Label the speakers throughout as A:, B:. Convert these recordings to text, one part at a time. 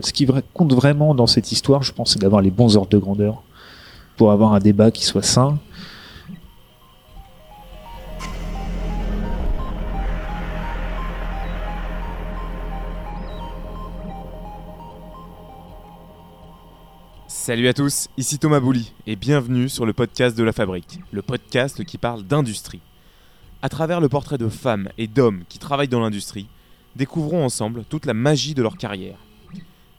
A: ce qui compte vraiment dans cette histoire, je pense, c'est d'avoir les bons ordres de grandeur pour avoir un débat qui soit sain.
B: Salut à tous, ici Thomas Bouli et bienvenue sur le podcast de la Fabrique, le podcast qui parle d'industrie. À travers le portrait de femmes et d'hommes qui travaillent dans l'industrie, découvrons ensemble toute la magie de leur carrière.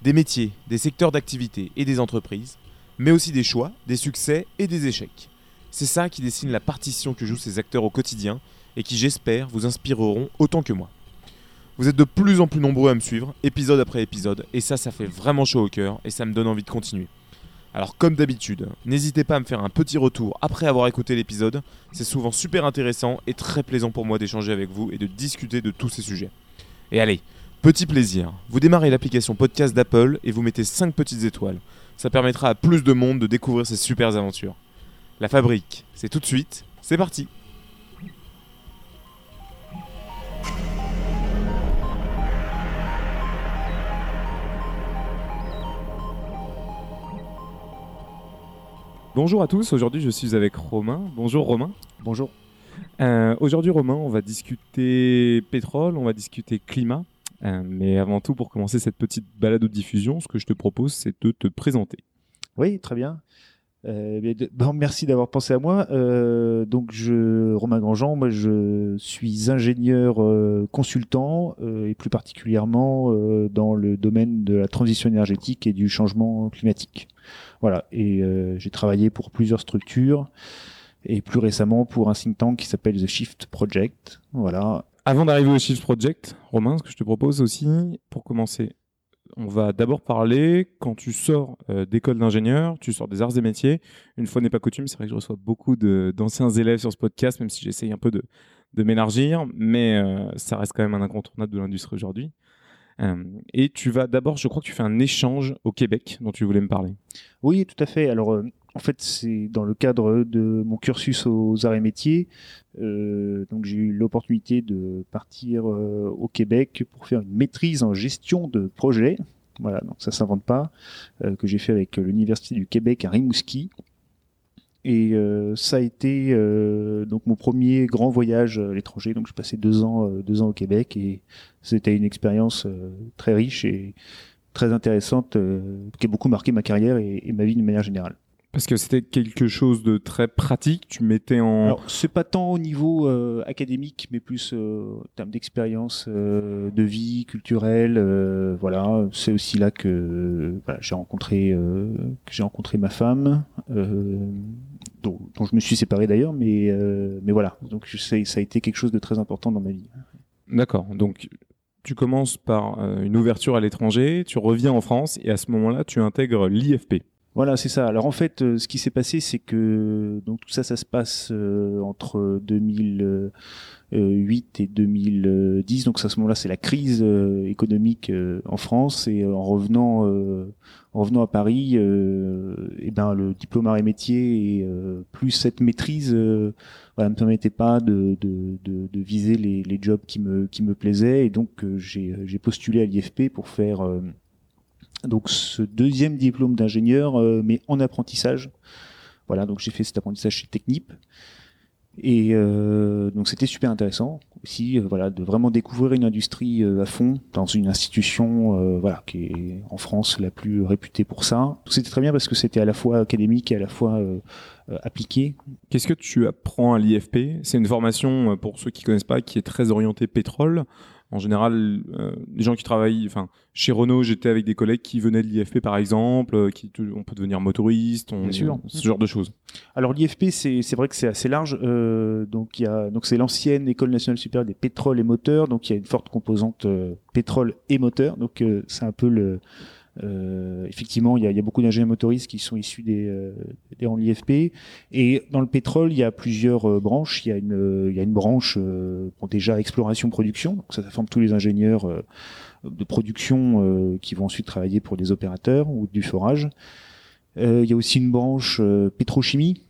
B: Des métiers, des secteurs d'activité et des entreprises, mais aussi des choix, des succès et des échecs. C'est ça qui dessine la partition que jouent ces acteurs au quotidien et qui, j'espère, vous inspireront autant que moi. Vous êtes de plus en plus nombreux à me suivre, épisode après épisode, et ça, ça fait vraiment chaud au cœur et ça me donne envie de continuer. Alors comme d'habitude, n'hésitez pas à me faire un petit retour après avoir écouté l'épisode, c'est souvent super intéressant et très plaisant pour moi d'échanger avec vous et de discuter de tous ces sujets. Et allez, petit plaisir, vous démarrez l'application podcast d'Apple et vous mettez 5 petites étoiles. Ça permettra à plus de monde de découvrir ces super aventures. La fabrique, c'est tout de suite, c'est parti Bonjour à tous, aujourd'hui je suis avec Romain. Bonjour Romain.
A: Bonjour.
B: Euh, aujourd'hui Romain, on va discuter pétrole, on va discuter climat. Euh, mais avant tout, pour commencer cette petite balade de diffusion, ce que je te propose, c'est de te présenter.
A: Oui, très bien. Euh, merci d'avoir pensé à moi. donc, je, Romain Grandjean, moi, je suis ingénieur consultant et plus particulièrement dans le domaine de la transition énergétique et du changement climatique. Voilà. Et euh, j'ai travaillé pour plusieurs structures et plus récemment pour un think tank qui s'appelle The Shift Project. Voilà.
B: Avant d'arriver au Shift Project, Romain, ce que je te propose aussi, pour commencer, on va d'abord parler quand tu sors euh, d'école d'ingénieur, tu sors des arts et métiers. Une fois n'est pas coutume, c'est vrai que je reçois beaucoup d'anciens élèves sur ce podcast, même si j'essaye un peu de, m'élargir, mais euh, ça reste quand même un incontournable de l'industrie aujourd'hui. Euh, et tu vas d'abord, je crois que tu fais un échange au Québec dont tu voulais me parler.
A: Oui, tout à fait. Alors, en fait, c'est dans le cadre de mon cursus aux arts et métiers. Euh, donc, j'ai eu l'opportunité de partir au Québec pour faire une maîtrise en gestion de projet. Voilà, donc ça s'invente pas, que j'ai fait avec l'Université du Québec à Rimouski. Et euh, ça a été euh, donc mon premier grand voyage à l'étranger. Donc, je passais deux ans, euh, deux ans au Québec et c'était une expérience très riche et très intéressante qui a beaucoup marqué ma carrière et, et ma vie de manière générale.
B: Parce que c'était quelque chose de très pratique. Tu mettais en.
A: Alors, c'est pas tant au niveau euh, académique, mais plus euh, en termes d'expérience euh, de vie culturelle. voilà, c'est aussi là que j'ai rencontré que j'ai rencontré ma femme, dont, dont, je me suis séparé d'ailleurs, mais mais voilà. Donc ça a été quelque chose de très important dans ma vie.
B: D'accord. Donc tu commences par une ouverture à l'étranger, tu reviens en France et à ce moment-là, tu intègres l'IFP.
A: Voilà, c'est ça. Alors en fait, euh, ce qui s'est passé, c'est que donc tout ça, ça se passe euh, entre 2008 et 2010. Donc à ce moment-là, c'est la crise euh, économique en France. Et en revenant, en revenant à Paris, et ben le diplôme arts et et plus cette maîtrise voilà, me permettait pas de viser les, les, jobs qui me qui me plaisaient. Et donc j'ai postulé à l'IFP pour faire donc ce deuxième diplôme d'ingénieur, euh, mais en apprentissage. Voilà, donc j'ai fait cet apprentissage chez Technip. Et euh, donc c'était super intéressant aussi, euh, voilà, de vraiment découvrir une industrie à fond dans une institution, voilà, qui est en France la plus réputée pour ça. C'était très bien parce que c'était à la fois académique et à la fois appliqué.
B: Qu'est-ce que tu apprends à l'IFP C'est une formation pour ceux qui connaissent pas, qui est très orientée pétrole. En général, euh, les gens qui travaillent, enfin, chez Renault, j'étais avec des collègues qui venaient de l'IFP par exemple, euh, qui, on peut devenir motoriste, on, ce genre de choses.
A: Alors l'IFP, c'est vrai que c'est assez large. Euh, donc il y a donc c'est l'ancienne école nationale supérieure des pétroles et moteurs, donc il y a une forte composante euh, pétrole et moteur. Donc c'est un peu le effectivement, il y a, beaucoup d'ingénieurs motoristes qui sont issus des, euh, des en l'IFP. Et dans le pétrole, il y a plusieurs euh, branches. Il y a une, y a une branche pour déjà exploration-production. Donc ça, ça forme tous les ingénieurs de production qui vont ensuite travailler pour des opérateurs ou du forage. il y a aussi une branche pétrochimie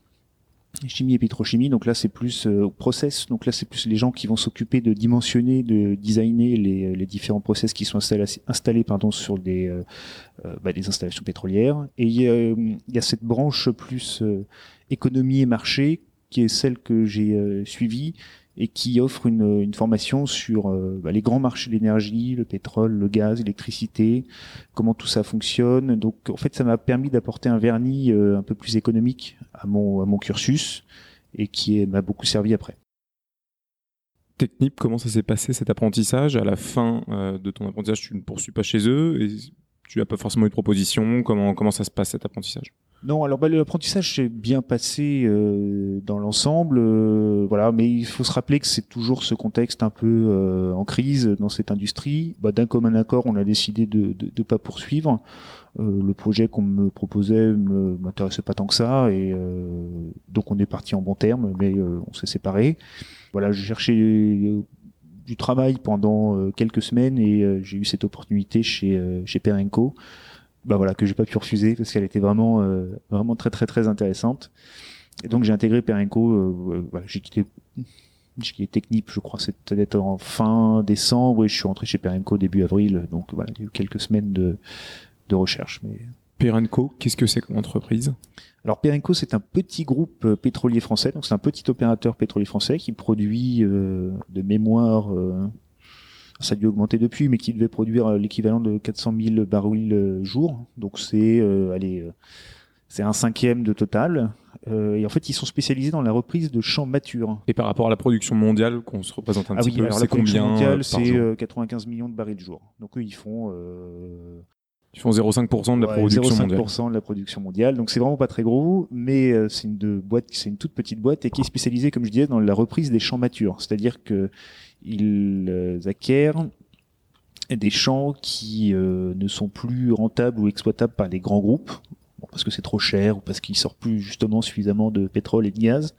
A: chimie et pétrochimie. Donc là, c'est plus euh, process. Donc là, c'est plus les gens qui vont s'occuper de dimensionner, de designer les, les différents process qui sont installés, installés pardon, sur des, euh, euh, bah, des installations pétrolières. Et il il y a cette branche plus économie et marché qui est celle que j'ai suivie et qui offre une, formation sur euh, bah, les grands marchés de l'énergie, le pétrole, le gaz, l'électricité, comment tout ça fonctionne. Donc en fait, ça m'a permis d'apporter un vernis euh, un peu plus économique à mon, cursus et qui m'a beaucoup servi après.
B: Technip, comment ça s'est passé cet apprentissage? À la fin euh, de ton apprentissage, tu ne poursuis pas chez eux et tu n'as pas forcément eu de proposition. Comment ça se passe cet apprentissage?
A: Non, alors bah, l'apprentissage s'est bien passé euh, dans l'ensemble, euh, voilà, mais il faut se rappeler que c'est toujours ce contexte un peu euh, en crise dans cette industrie. Bah, D'un commun accord, on a décidé de ne pas poursuivre. le projet qu'on me proposait ne m'intéressait pas tant que ça, et donc on est parti en bon terme, mais on s'est séparés. Voilà, j'ai cherché du travail pendant quelques semaines et j'ai eu cette opportunité chez chez Perenco bah voilà que j'ai pas pu refuser parce qu'elle était vraiment euh, vraiment très très très intéressante. Et donc j'ai intégré Perenco. Euh, voilà, j'ai quitté j'ai quitté Technip, je crois c'était en fin décembre et je suis rentré chez Perenco début avril. Donc voilà, il y a eu quelques semaines de de recherche. Mais
B: Perenco, qu'est-ce que c'est comme entreprise?
A: Alors Perenco, c'est un petit groupe euh, pétrolier français, donc c'est un petit opérateur pétrolier français qui produit euh, de mémoire euh, ça a dû augmenter depuis, mais qui devait produire euh, l'équivalent de 400 000 barils euh, jour. Donc c'est, euh, allez, c'est un cinquième de total. Euh, et en fait, ils sont spécialisés dans la reprise de champs matures.
B: Et par rapport à la production mondiale, qu'on se représente un
A: ah
B: petit
A: oui,
B: peu,
A: alors la production mondiale, c'est
B: jour?
A: euh, 95 millions de barils jour. Donc eux, ils font euh,
B: Ils font 0,5% de la
A: ouais,
B: production mondiale.
A: 0,5% de la production mondiale. Donc c'est vraiment pas très gros, mais euh, c'est une de boîte, c'est une toute petite boîte et qui est spécialisée, comme je disais, dans la reprise des champs matures. C'est-à-dire que ils euh, acquièrent des champs qui euh, ne sont plus rentables ou exploitables par les grands groupes, bon, parce que c'est trop cher ou parce qu'ils sortent plus justement suffisamment de pétrole et de gaz.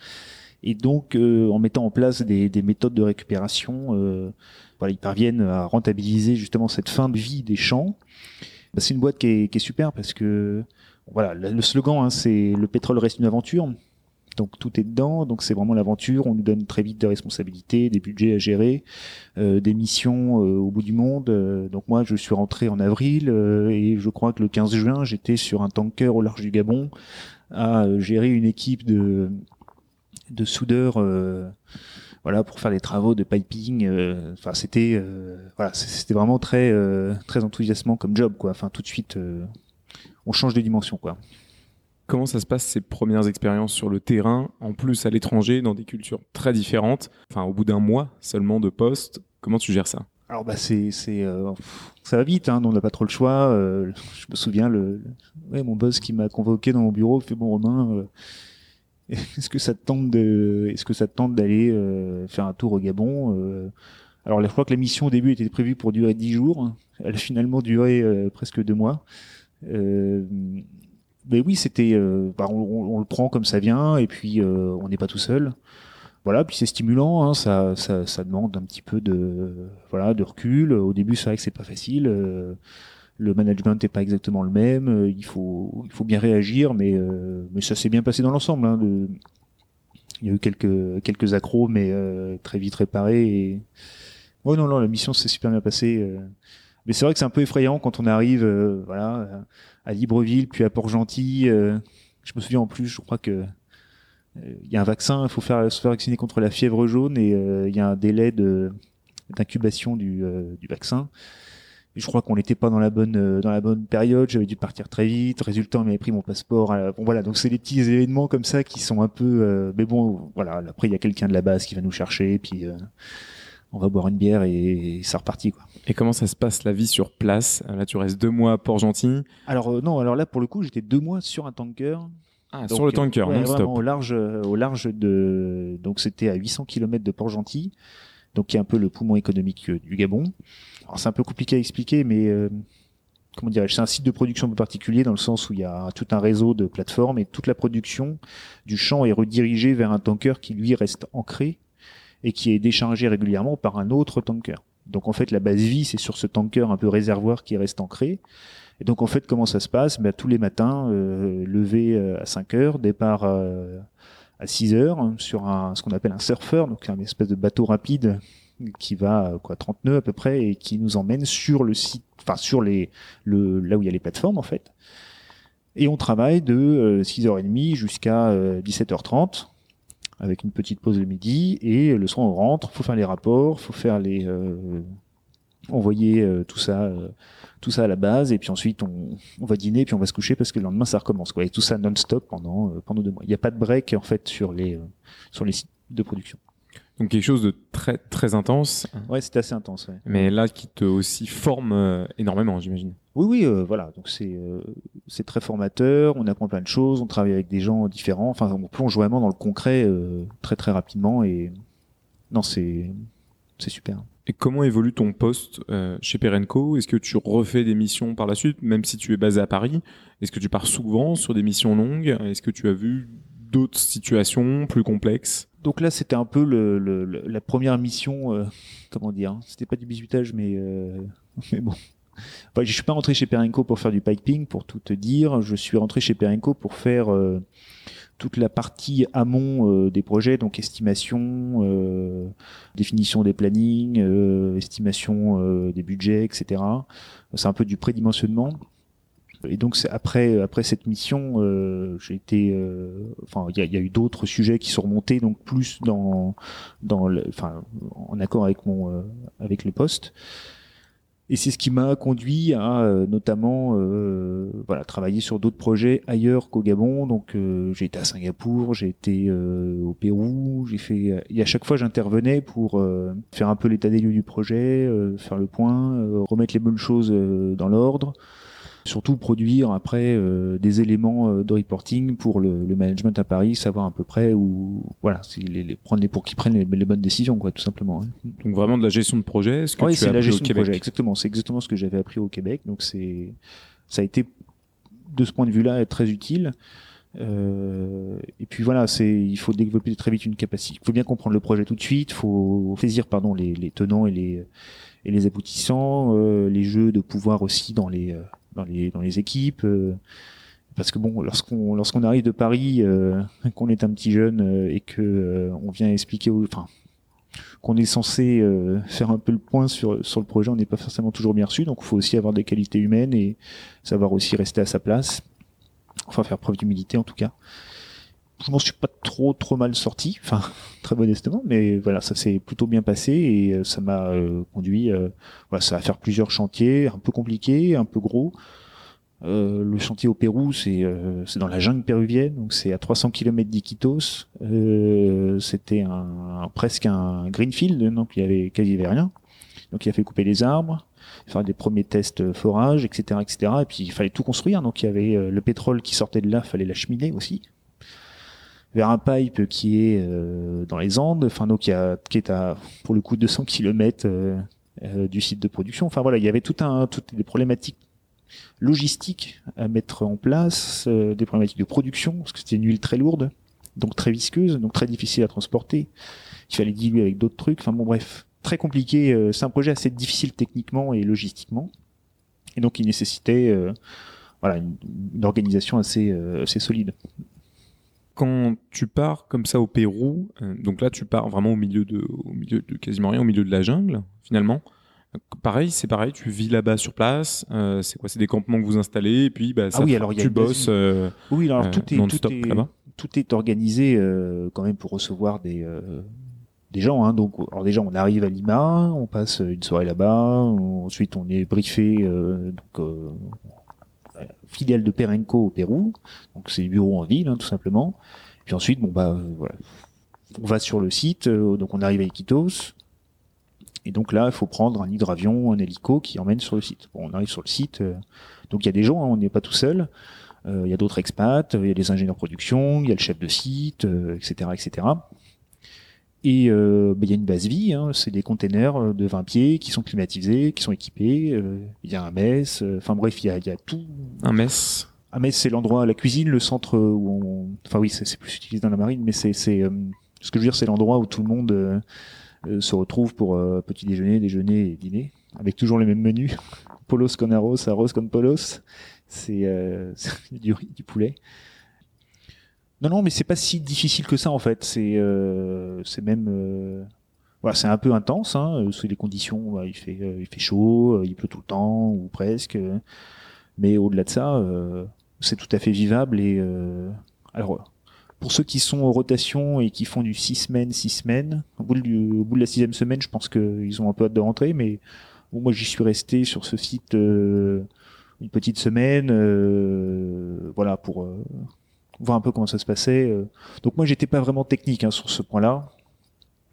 A: Et donc, euh, en mettant en place des, des méthodes de récupération, euh, voilà, ils parviennent à rentabiliser justement cette fin de vie des champs. Bah, c'est une boîte qui est, qui est super parce que voilà, le slogan, hein, c'est le pétrole reste une aventure. Donc tout est dedans, donc c'est vraiment l'aventure. On nous donne très vite des responsabilités, des budgets à gérer, euh, des missions euh, au bout du monde. Euh, donc moi, je suis rentré en avril euh, et je crois que le 15 juin, j'étais sur un tanker au large du Gabon à euh, gérer une équipe de de soudeurs. Voilà pour faire des travaux de piping euh, enfin c'était euh, voilà c'était vraiment très euh, très enthousiasmant comme job quoi enfin tout de suite on change de dimension quoi
B: Comment ça se passe ces premières expériences sur le terrain, en plus à l'étranger, dans des cultures très différentes Enfin, au bout d'un mois seulement de poste, comment tu gères ça?
A: Alors bah c'est c'est euh, ça va vite hein, on n'a pas trop le choix. euh, je me souviens le, le- ouais, mon boss qui m'a convoqué dans mon bureau fait bon Romain euh, est-ce que ça te tente de est-ce que ça te tente d'aller euh, faire un tour au Gabon euh, Alors je crois que la mission au début était prévue pour durer dix jours. Elle a finalement duré euh, presque deux mois. Euh, mais oui, c'était euh, bah, on, on- on le prend comme ça vient et puis euh, on n'est pas tout seul voilà, puis c'est stimulant, hein, ça, ça, ça demande un petit peu de, voilà, de recul. Au début, c'est vrai que c'est pas facile. Le management n'est pas exactement le même. euh, il faut, il faut bien réagir, mais, euh, mais ça s'est bien passé dans l'ensemble. Hein, de- il y a eu quelques, quelques accros, mais euh, très vite réparés. Et... Ouais, non, non, la mission s'est super bien passée. euh. Mais c'est vrai que c'est un peu effrayant quand on arrive, euh, voilà, à Libreville, puis à Port-Gentil. euh, je me souviens en plus, je crois que il y a un vaccin, il faut faire, se faire vacciner contre la fièvre jaune et il y a un délai de d'incubation du, du vaccin. Je crois qu'on n'était pas dans la bonne euh, dans la bonne période. J'avais dû partir très vite. Résultat, on m'avait pris mon passeport. la- Bon voilà, donc c'est des petits événements comme ça qui sont un peu. euh, mais bon, voilà. Après, il y a quelqu'un de la base qui va nous chercher, puis euh, on va boire une bière et, ça repartit quoi.
B: Et comment ça se passe la vie sur place? Là, tu restes deux mois à Port-Gentil.
A: Alors euh, non, alors là pour le coup, j'étais deux mois sur un tanker.
B: Ah,
A: Donc,
B: sur le tanker,
A: euh, ouais,
B: non-stop.
A: au large, euh, au large de, donc c'était à 800 km de Port-Gentil, donc qui est un peu le poumon économique euh, du Gabon. C'est un peu compliqué à expliquer, mais euh, comment dirais-je, c'est un site de production un peu particulier dans le sens où il y a tout un réseau de plateformes et toute la production du champ est redirigée vers un tanker qui lui reste ancré et qui est déchargé régulièrement par un autre tanker. Donc en fait la base vie c'est sur ce tanker un peu réservoir qui reste ancré. Et donc en fait comment ça se passe? Ben, Tous les matins, euh, lever euh, à 5 heures, départ euh, à 6 heures sur un, ce qu'on appelle un surfer, donc un espèce de bateau rapide qui va quoi 30 nœuds à peu près et qui nous emmène sur le site, enfin sur les le là où il y a les plateformes en fait. Et on travaille de 6h30 jusqu'à 17h30 avec une petite pause le midi et le soir on rentre, faut faire les rapports, faut faire les euh, envoyer euh, tout ça euh, tout ça à la base et puis ensuite on, on va dîner puis on va se coucher parce que le lendemain ça recommence quoi et tout ça non-stop pendant pendant deux mois. Il n'y a pas de break en fait sur les sur les sites de production.
B: Donc quelque chose de très très intense.
A: Ouais, c'est assez intense. Ouais.
B: Mais là, qui te aussi forme énormément, j'imagine.
A: Oui, oui, euh, voilà. Donc c'est euh, c'est très formateur. On apprend plein de choses. On travaille avec des gens différents. Enfin, on plonge vraiment dans le concret euh, très très rapidement. Et non, c'est c'est super.
B: Et comment évolue ton poste chez Perenco? Est-ce que tu refais des missions par la suite, même si tu es basé à Paris Est-ce que tu pars souvent sur des missions longues? Est-ce que tu as vu d'autres situations plus complexes?
A: Donc là, c'était un peu le, le, la première mission, euh, comment dire, hein. c'était pas du bisutage, mais, euh, mais bon. Enfin, je suis pas rentré chez Perenco pour faire du piping, pour tout te dire. Je suis rentré chez Perenco pour faire euh, toute la partie amont des projets, donc estimation, définition des plannings, estimation des budgets, etc. C'est un peu du prédimensionnement. Et donc après après cette mission, euh, j'ai été, euh, enfin il y a, y a, eu d'autres sujets qui sont remontés donc plus dans dans enfin en accord avec mon euh, avec le poste. Et c'est ce qui m'a conduit à euh, notamment euh, voilà travailler sur d'autres projets ailleurs qu'au Gabon. Donc j'ai été à Singapour, j'ai été au Pérou, j'ai fait et à chaque fois j'intervenais pour faire un peu l'état des lieux du projet, faire le point, remettre les bonnes choses dans l'ordre surtout produire après euh, des éléments euh, de reporting pour le, le, management à Paris, savoir à peu près où, voilà, les, les, prendre les pour qu'ils prennent les, bonnes décisions, quoi, tout simplement. Hein.
B: Donc vraiment de la gestion de projet.
A: Ce que oui, c'est la gestion de projet, exactement. C'est exactement ce que j'avais appris au Québec. Donc c'est, ça a été de ce point de vue-là très utile. Euh, et puis voilà, c'est il faut développer très vite une capacité. Il faut bien comprendre le projet tout de suite. Il faut saisir pardon les, les tenants et les et les aboutissants, euh, les jeux de pouvoir aussi dans les dans les dans les équipes euh, parce que bon lorsqu'on lorsqu'on arrive de Paris euh, qu'on est un petit jeune euh, et que on vient expliquer enfin qu'on est censé faire un peu le point sur sur le projet on n'est pas forcément toujours bien reçu donc il faut aussi avoir des qualités humaines et savoir aussi rester à sa place. Enfin faire preuve d'humilité en tout cas je m'en suis pas trop trop mal sorti, enfin très modestement, mais voilà, ça s'est plutôt bien passé et euh, ça m'a euh, conduit, euh, voilà, ça va faire plusieurs chantiers, un peu compliqués, un peu gros. le chantier au Pérou, c'est c'est dans la jungle péruvienne, donc c'est à 300 km d'Iquitos. C'était un, presque un greenfield, donc il y avait quasi rien. Donc il a fait couper les arbres, faire des premiers tests forage, etc., etc. Et puis il fallait tout construire. Donc il y avait le pétrole qui sortait de là, fallait l'acheminer aussi vers un pipe qui est euh, dans les Andes, enfin donc qui, a, qui est à pour le coup 200 km euh, euh, du site de production. Enfin voilà, il y avait tout un toutes des problématiques logistiques à mettre en place, des problématiques de production parce que c'était une huile très lourde, donc très visqueuse, donc très difficile à transporter. Il fallait diluer avec d'autres trucs. Enfin bon bref, très compliqué. c'est un projet assez difficile techniquement et logistiquement, et donc il nécessitait voilà une, une organisation assez assez solide
B: quand tu pars comme ça au Pérou, euh, donc là tu pars vraiment au milieu de, au milieu de quasiment rien, au milieu de la jungle finalement. Pareil, c'est pareil, tu vis là-bas sur place. Euh, c'est quoi C'est des campements que vous installez et puis bah, ça, ah oui, alors tu bosses. Euh,
A: oui, alors tout est tout est, tout est organisé quand même pour recevoir des des gens. Hein. Donc, alors déjà, on arrive à Lima, on passe une soirée là-bas. Ensuite, on est briefé. donc, filiale de Perenco au Pérou. Donc c'est bureau en ville, hein, tout simplement. Puis ensuite, bon bah euh, voilà, on va sur le site. Euh, donc on arrive à Iquitos. Et donc là, il faut prendre un hydravion, un hélico qui emmène sur le site. Bon, on arrive sur le site. Euh, donc il y a des gens, hein, on n'est pas tout seul. Il y a d'autres expats, il y a des ingénieurs production, il y a le chef de site, etc., etc. Et euh, bah, il y a une base vie, hein, c'est des containers euh, de 20 pieds qui sont climatisés, qui sont équipés. Euh, il y a un mess, enfin bref, il y a, y a, tout.
B: Un mess.
A: Un mess, c'est l'endroit, la cuisine, le centre où on. Enfin oui, c'est plus utilisé dans la marine, mais c'est c'est ce que je veux dire, c'est l'endroit où tout le monde se retrouve pour petit déjeuner, déjeuner et dîner, avec toujours les mêmes menus. Polos con arroz, arroz con polos. C'est du, du poulet. Non, non, mais c'est pas si difficile que ça en fait. C'est euh, c'est même euh, voilà, c'est un peu intense. Hein, euh, sous les conditions, bah, il fait il fait chaud, il pleut tout le temps ou presque. mais au-delà de ça, c'est tout à fait vivable et alors pour ceux qui sont en rotation et qui font du 6 semaines, 6 semaines, au bout, de la sixième semaine, je pense qu'ils ont un peu hâte de rentrer, mais moi j'y suis resté sur ce site une petite semaine, voilà, pour voir un peu comment ça se passait. Euh. Donc moi, j'étais pas vraiment technique hein, sur ce point-là.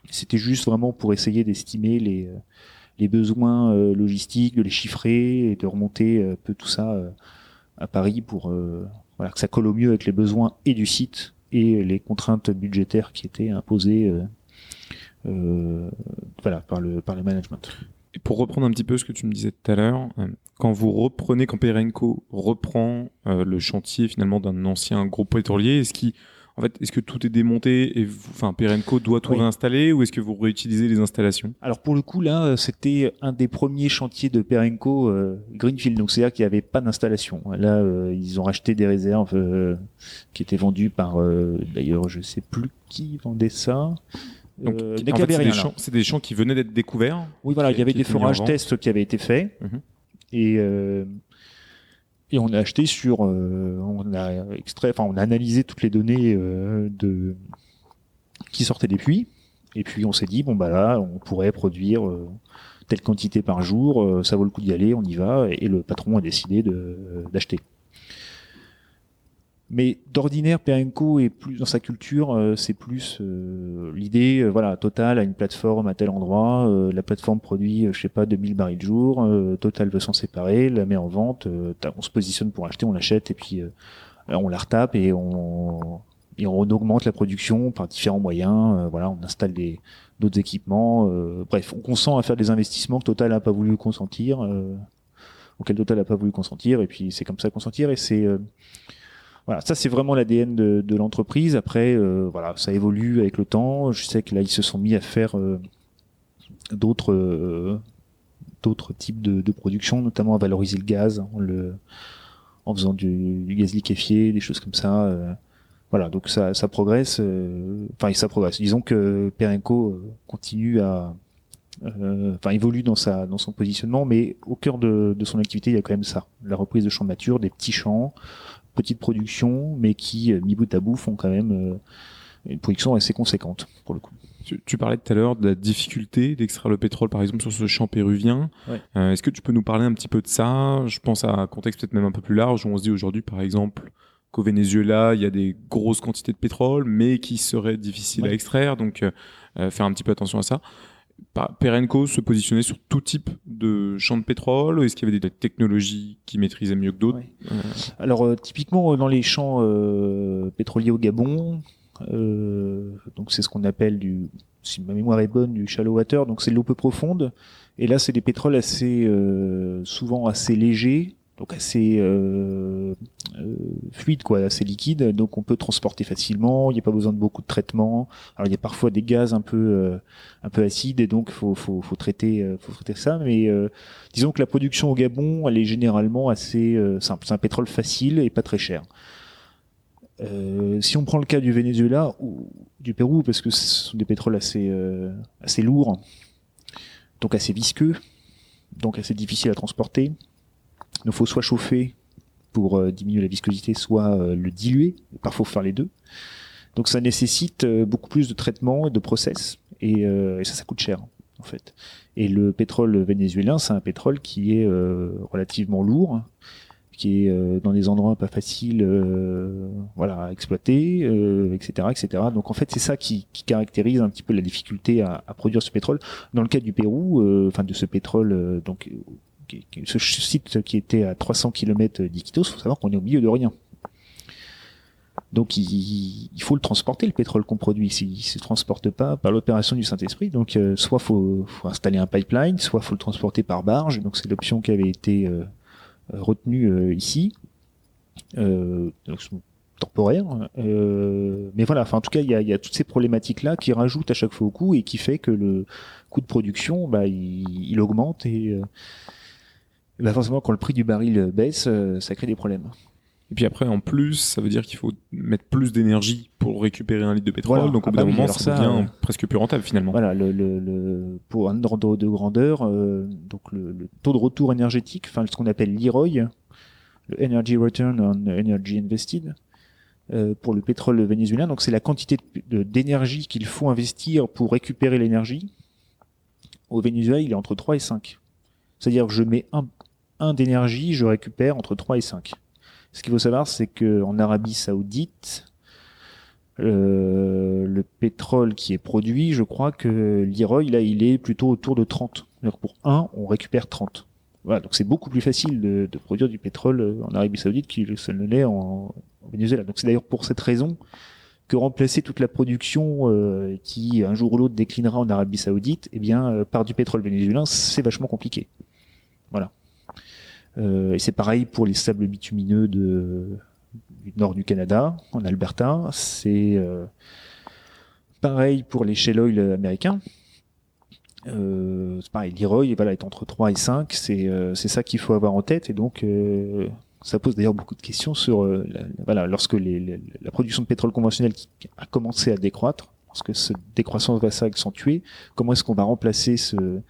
A: C'était juste vraiment pour essayer d'estimer les, euh, les besoins euh, logistiques, de les chiffrer et de remonter un peu tout ça à Paris pour voilà, que ça colle au mieux avec les besoins et du site et les contraintes budgétaires qui étaient imposées euh, voilà, par, le, par le management.
B: Et pour reprendre un petit peu ce que tu me disais tout à l'heure, euh, quand vous reprenez, quand Perenco reprend euh, le chantier finalement d'un ancien groupe pétrolier, est-ce qu'il en fait, est-ce que tout est démonté et enfin Perenco doit tout réinstaller ou est-ce que vous réutilisez les installations?
A: Alors pour le coup là, euh, c'était un des premiers chantiers de Perenco Greenfield, donc c'est-à-dire qu'il n'y avait pas d'installation. Là, ils ont racheté des réserves qui étaient vendues par, d'ailleurs, je sais plus qui vendait ça.
B: Donc, euh, c'est des, champs qui venaient d'être découverts.
A: Oui, voilà, il y avait des forages tests qui avaient été faits. Mhm. Et, euh, et on a acheté sur, euh, on a extrait, enfin, on a analysé toutes les données de qui sortaient des puits. Et puis on s'est dit bon bah là, on pourrait produire telle quantité par jour, ça vaut le coup d'y aller, on y va. Et, le patron a décidé d'acheter. Mais d'ordinaire, Perenco est plus dans sa culture, euh, c'est plus euh, l'idée, euh, voilà, Total a une plateforme à tel endroit, la plateforme produit, je sais pas, 2000 barils de jour, Total veut s'en séparer, la met en vente, on se positionne pour acheter, on l'achète et puis on la retape et on et on augmente la production par différents moyens. voilà, on installe des d'autres équipements. bref, on consent à faire des investissements que Total n'a pas voulu consentir, auquel Total n'a pas voulu consentir, et puis c'est comme ça consentir et c'est voilà, ça c'est vraiment l'ADN de, l'entreprise. Après, euh, voilà, ça évolue avec le temps. Je sais que là ils se sont mis à faire euh, d'autres euh, d'autres types de, de, production, notamment à valoriser le gaz, en le en faisant du, gaz liquéfié, des choses comme ça. voilà, donc ça, progresse. Enfin, ça progresse. Disons que Perenco continue à enfin évolue dans sa dans son positionnement, mais au cœur de, de son activité, il y a quand même ça, la reprise de champs matures, des petits champs petite production, mais qui, euh, mis bout à bout, font quand même euh, une production assez conséquente, pour le coup.
B: Tu, parlais tout à l'heure de la difficulté d'extraire le pétrole, par exemple, sur ce champ péruvien. Euh, est-ce que tu peux nous parler un petit peu de ça? Je pense à un contexte peut-être même un peu plus large, où on se dit aujourd'hui, par exemple, qu'au Venezuela, il y a des grosses quantités de pétrole, mais qui seraient difficiles à extraire, donc faire un petit peu attention à ça. Perenco se positionnait sur tout type de champ de pétrole est-ce qu'il y avait des technologies qui maîtrisaient mieux que d'autres
A: euh, Alors euh, typiquement euh, dans les champs pétroliers au Gabon, donc c'est ce qu'on appelle du, si ma mémoire est bonne, du shallow water, donc c'est l'eau peu profonde. Et là c'est des pétroles assez souvent assez légers donc assez euh, euh, fluide quoi, assez liquide, donc on peut transporter facilement. Il n'y a pas besoin de beaucoup de traitement. Alors il y a parfois des gaz un peu euh, un peu acides et donc faut faut, faut traiter euh, faut traiter ça. Mais disons que la production au Gabon, elle est généralement assez simple. C'est un pétrole facile et pas très cher. si on prend le cas du Venezuela ou du Pérou, parce que ce sont des pétroles assez assez lourds, donc assez visqueux, donc assez difficiles à transporter il faut soit chauffer pour euh, diminuer la viscosité, soit euh, le diluer. Parfois, faire les deux. Donc, ça nécessite euh, beaucoup plus de traitement et de process, et, ça, ça coûte cher en fait. Et le pétrole vénézuélien, c'est un pétrole qui est relativement lourd, qui est dans des endroits pas faciles, à exploiter, etc., etc. Donc en fait, c'est ça qui, caractérise un petit peu la difficulté à, à, produire ce pétrole. Dans le cas du Pérou, enfin de ce pétrole, donc ce site qui était à 300 km d'Iquitos, faut savoir qu'on est au milieu de rien. Donc il, faut le transporter le pétrole qu'on produit. S'il se transporte pas par l'opération du Saint-Esprit, donc euh, soit faut, faut installer un pipeline, soit faut le transporter par barge. Donc c'est l'option qui avait été euh, retenue euh, ici. donc temporaire. mais voilà, en tout cas il y a, y a, toutes ces problématiques là qui rajoutent à chaque fois au coût et qui fait que le coût de production, bah, il, il augmente et bah forcément, quand le prix du baril baisse, euh, ça crée des problèmes.
B: Et puis après, en plus, ça veut dire qu'il faut mettre plus d'énergie pour récupérer un litre de pétrole. Donc au ah bout bah d'un moment, ça, devient presque plus rentable finalement.
A: Voilà, le, le, pour un ordre de grandeur, donc le, taux de retour énergétique, enfin ce qu'on appelle l'IROI, le Energy Return on Energy Invested, euh, pour le pétrole vénézuélien. Donc c'est la quantité d'énergie qu'il faut investir pour récupérer l'énergie. Au Venezuela, il est entre 3 et 5. C'est-à-dire que je mets un, un d'énergie, je récupère entre 3 et 5. Ce qu'il faut savoir, c'est qu'en Arabie Saoudite, euh, le pétrole qui est produit, je crois que l'IROI, là, il est plutôt autour de 30. Pour 1, on récupère 30. Voilà, donc c'est beaucoup plus facile de, produire du pétrole en Arabie Saoudite qu'il ne l'est en, Venezuela. Donc c'est d'ailleurs pour cette raison que remplacer toute la production euh, qui un jour ou l'autre déclinera en Arabie Saoudite, eh bien euh, par du pétrole vénézuélien, c'est vachement compliqué. Voilà. Euh, et c'est pareil pour les sables bitumineux de, du nord du Canada, en Alberta. C'est pareil pour les shale oil américains. c'est pareil, l'Iroy voilà, est entre 3 et 5, c'est c'est ça qu'il faut avoir en tête. Et donc, ça pose d'ailleurs beaucoup de questions sur euh, voilà lorsque les, la production de pétrole conventionnel qui a commencé à décroître, lorsque cette décroissance va s'accentuer, comment est-ce qu'on va remplacer ce,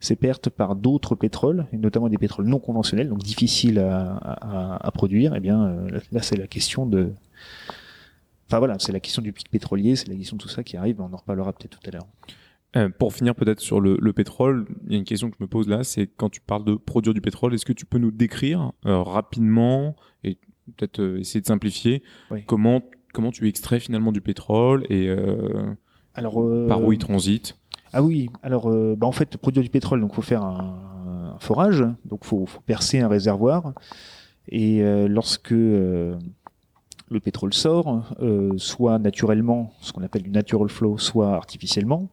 A: ces pertes par d'autres pétroles, et notamment des pétroles non conventionnels, donc difficiles à, à, à produire Eh bien, euh, là, c'est la question de Enfin voilà, c'est la question du pic pétrolier, c'est la question de tout ça qui arrive, on en reparlera peut-être tout à l'heure.
B: Euh, pour finir peut-être sur le, le, pétrole, il y a une question que je me pose là, c'est quand tu parles de produire du pétrole, est-ce que tu peux nous décrire euh, rapidement et peut-être euh, essayer de simplifier comment comment tu extrais finalement du pétrole et alors par où il transite?
A: Ah oui, alors bah en fait produire du pétrole, donc faut faire un, forage, donc faut, faut percer un réservoir et lorsque le pétrole sort, soit naturellement, ce qu'on appelle du natural flow, soit artificiellement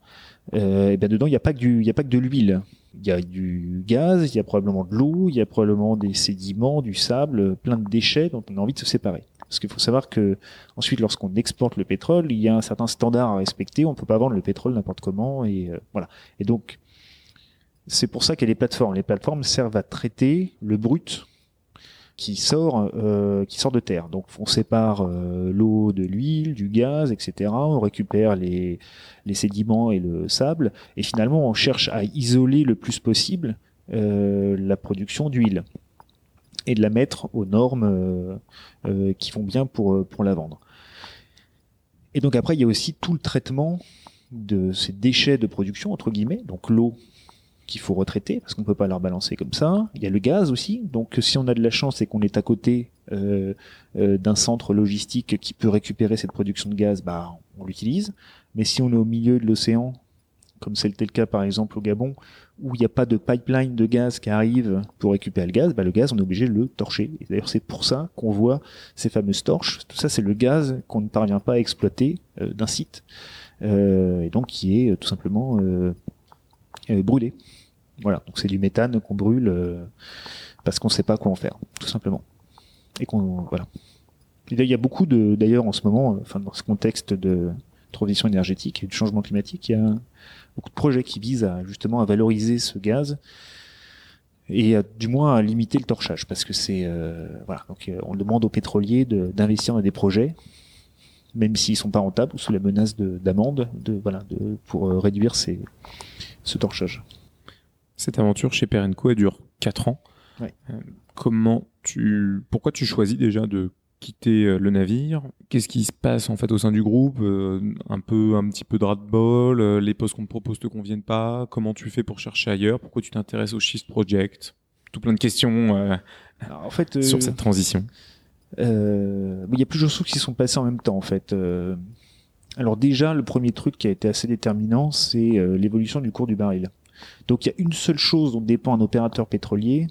A: euh, et bien dedans il n'y a pas que du, il a pas que de l'huile. Il y a du gaz, il y a probablement de l'eau, il y a probablement des sédiments, du sable, plein de déchets dont on a envie de se séparer. Parce qu'il faut savoir que ensuite, lorsqu'on exporte le pétrole, il y a un certain standard à respecter. On ne peut pas vendre le pétrole n'importe comment et euh, voilà. Et donc, c'est pour ça qu'il y a les plateformes. Les plateformes servent à traiter le brut qui sort, euh, de terre. Donc on sépare euh, l'eau de l'huile, du gaz, etc. On récupère les, sédiments et le sable, et finalement on cherche à isoler le plus possible la production d'huile et de la mettre aux normes qui vont bien pour, pour la vendre. Et donc après il y a aussi tout le traitement de ces déchets de production entre guillemets, donc l'eau qu'il faut retraiter parce qu'on peut pas leur balancer comme ça. Il y a le gaz aussi, donc si on a de la chance et qu'on est à côté euh, euh, d'un centre logistique qui peut récupérer cette production de gaz, bah on l'utilise. Mais si on est au milieu de l'océan, comme c'était le cas par exemple au Gabon, où il n'y a pas de pipeline de gaz qui arrive pour récupérer le gaz, bah le gaz on est obligé de le torcher. Et d'ailleurs c'est pour ça qu'on voit ces fameuses torches. Tout ça c'est le gaz qu'on ne parvient pas à exploiter euh, d'un site et donc qui est tout simplement brûlé. Voilà, donc c'est du méthane qu'on brûle euh, parce qu'on ne sait pas quoi en faire, tout simplement. Et qu'on voilà. il y a beaucoup de, d'ailleurs en ce moment, euh, enfin dans ce contexte de transition énergétique et de changement climatique, il y a beaucoup de projets qui visent à justement à valoriser ce gaz et du moins à limiter le torchage parce que c'est euh, voilà donc on demande aux pétroliers d'investir dans des projets même s'ils sont pas rentables ou sous la menace d'amende de, voilà de pour réduire ces, ce torchage.
B: Cette aventure chez Perenco, elle dure 4 ans. Euh, comment tu, pourquoi tu choisis déjà de quitter euh, le navire Qu'est-ce qui se passe en fait au sein du groupe euh, Un peu, un petit peu de ras-de-bol Les postes qu'on te propose te conviennent pas? Comment tu fais pour chercher ailleurs? Pourquoi tu t'intéresses au Schist Project? Tout plein de questions en fait, sur cette transition.
A: il y a plusieurs choses qui sont passées en même temps en fait. alors déjà, le premier truc qui a été assez déterminant, c'est l'évolution du cours du baril. Donc il y a une seule chose dont dépend un opérateur pétrolier,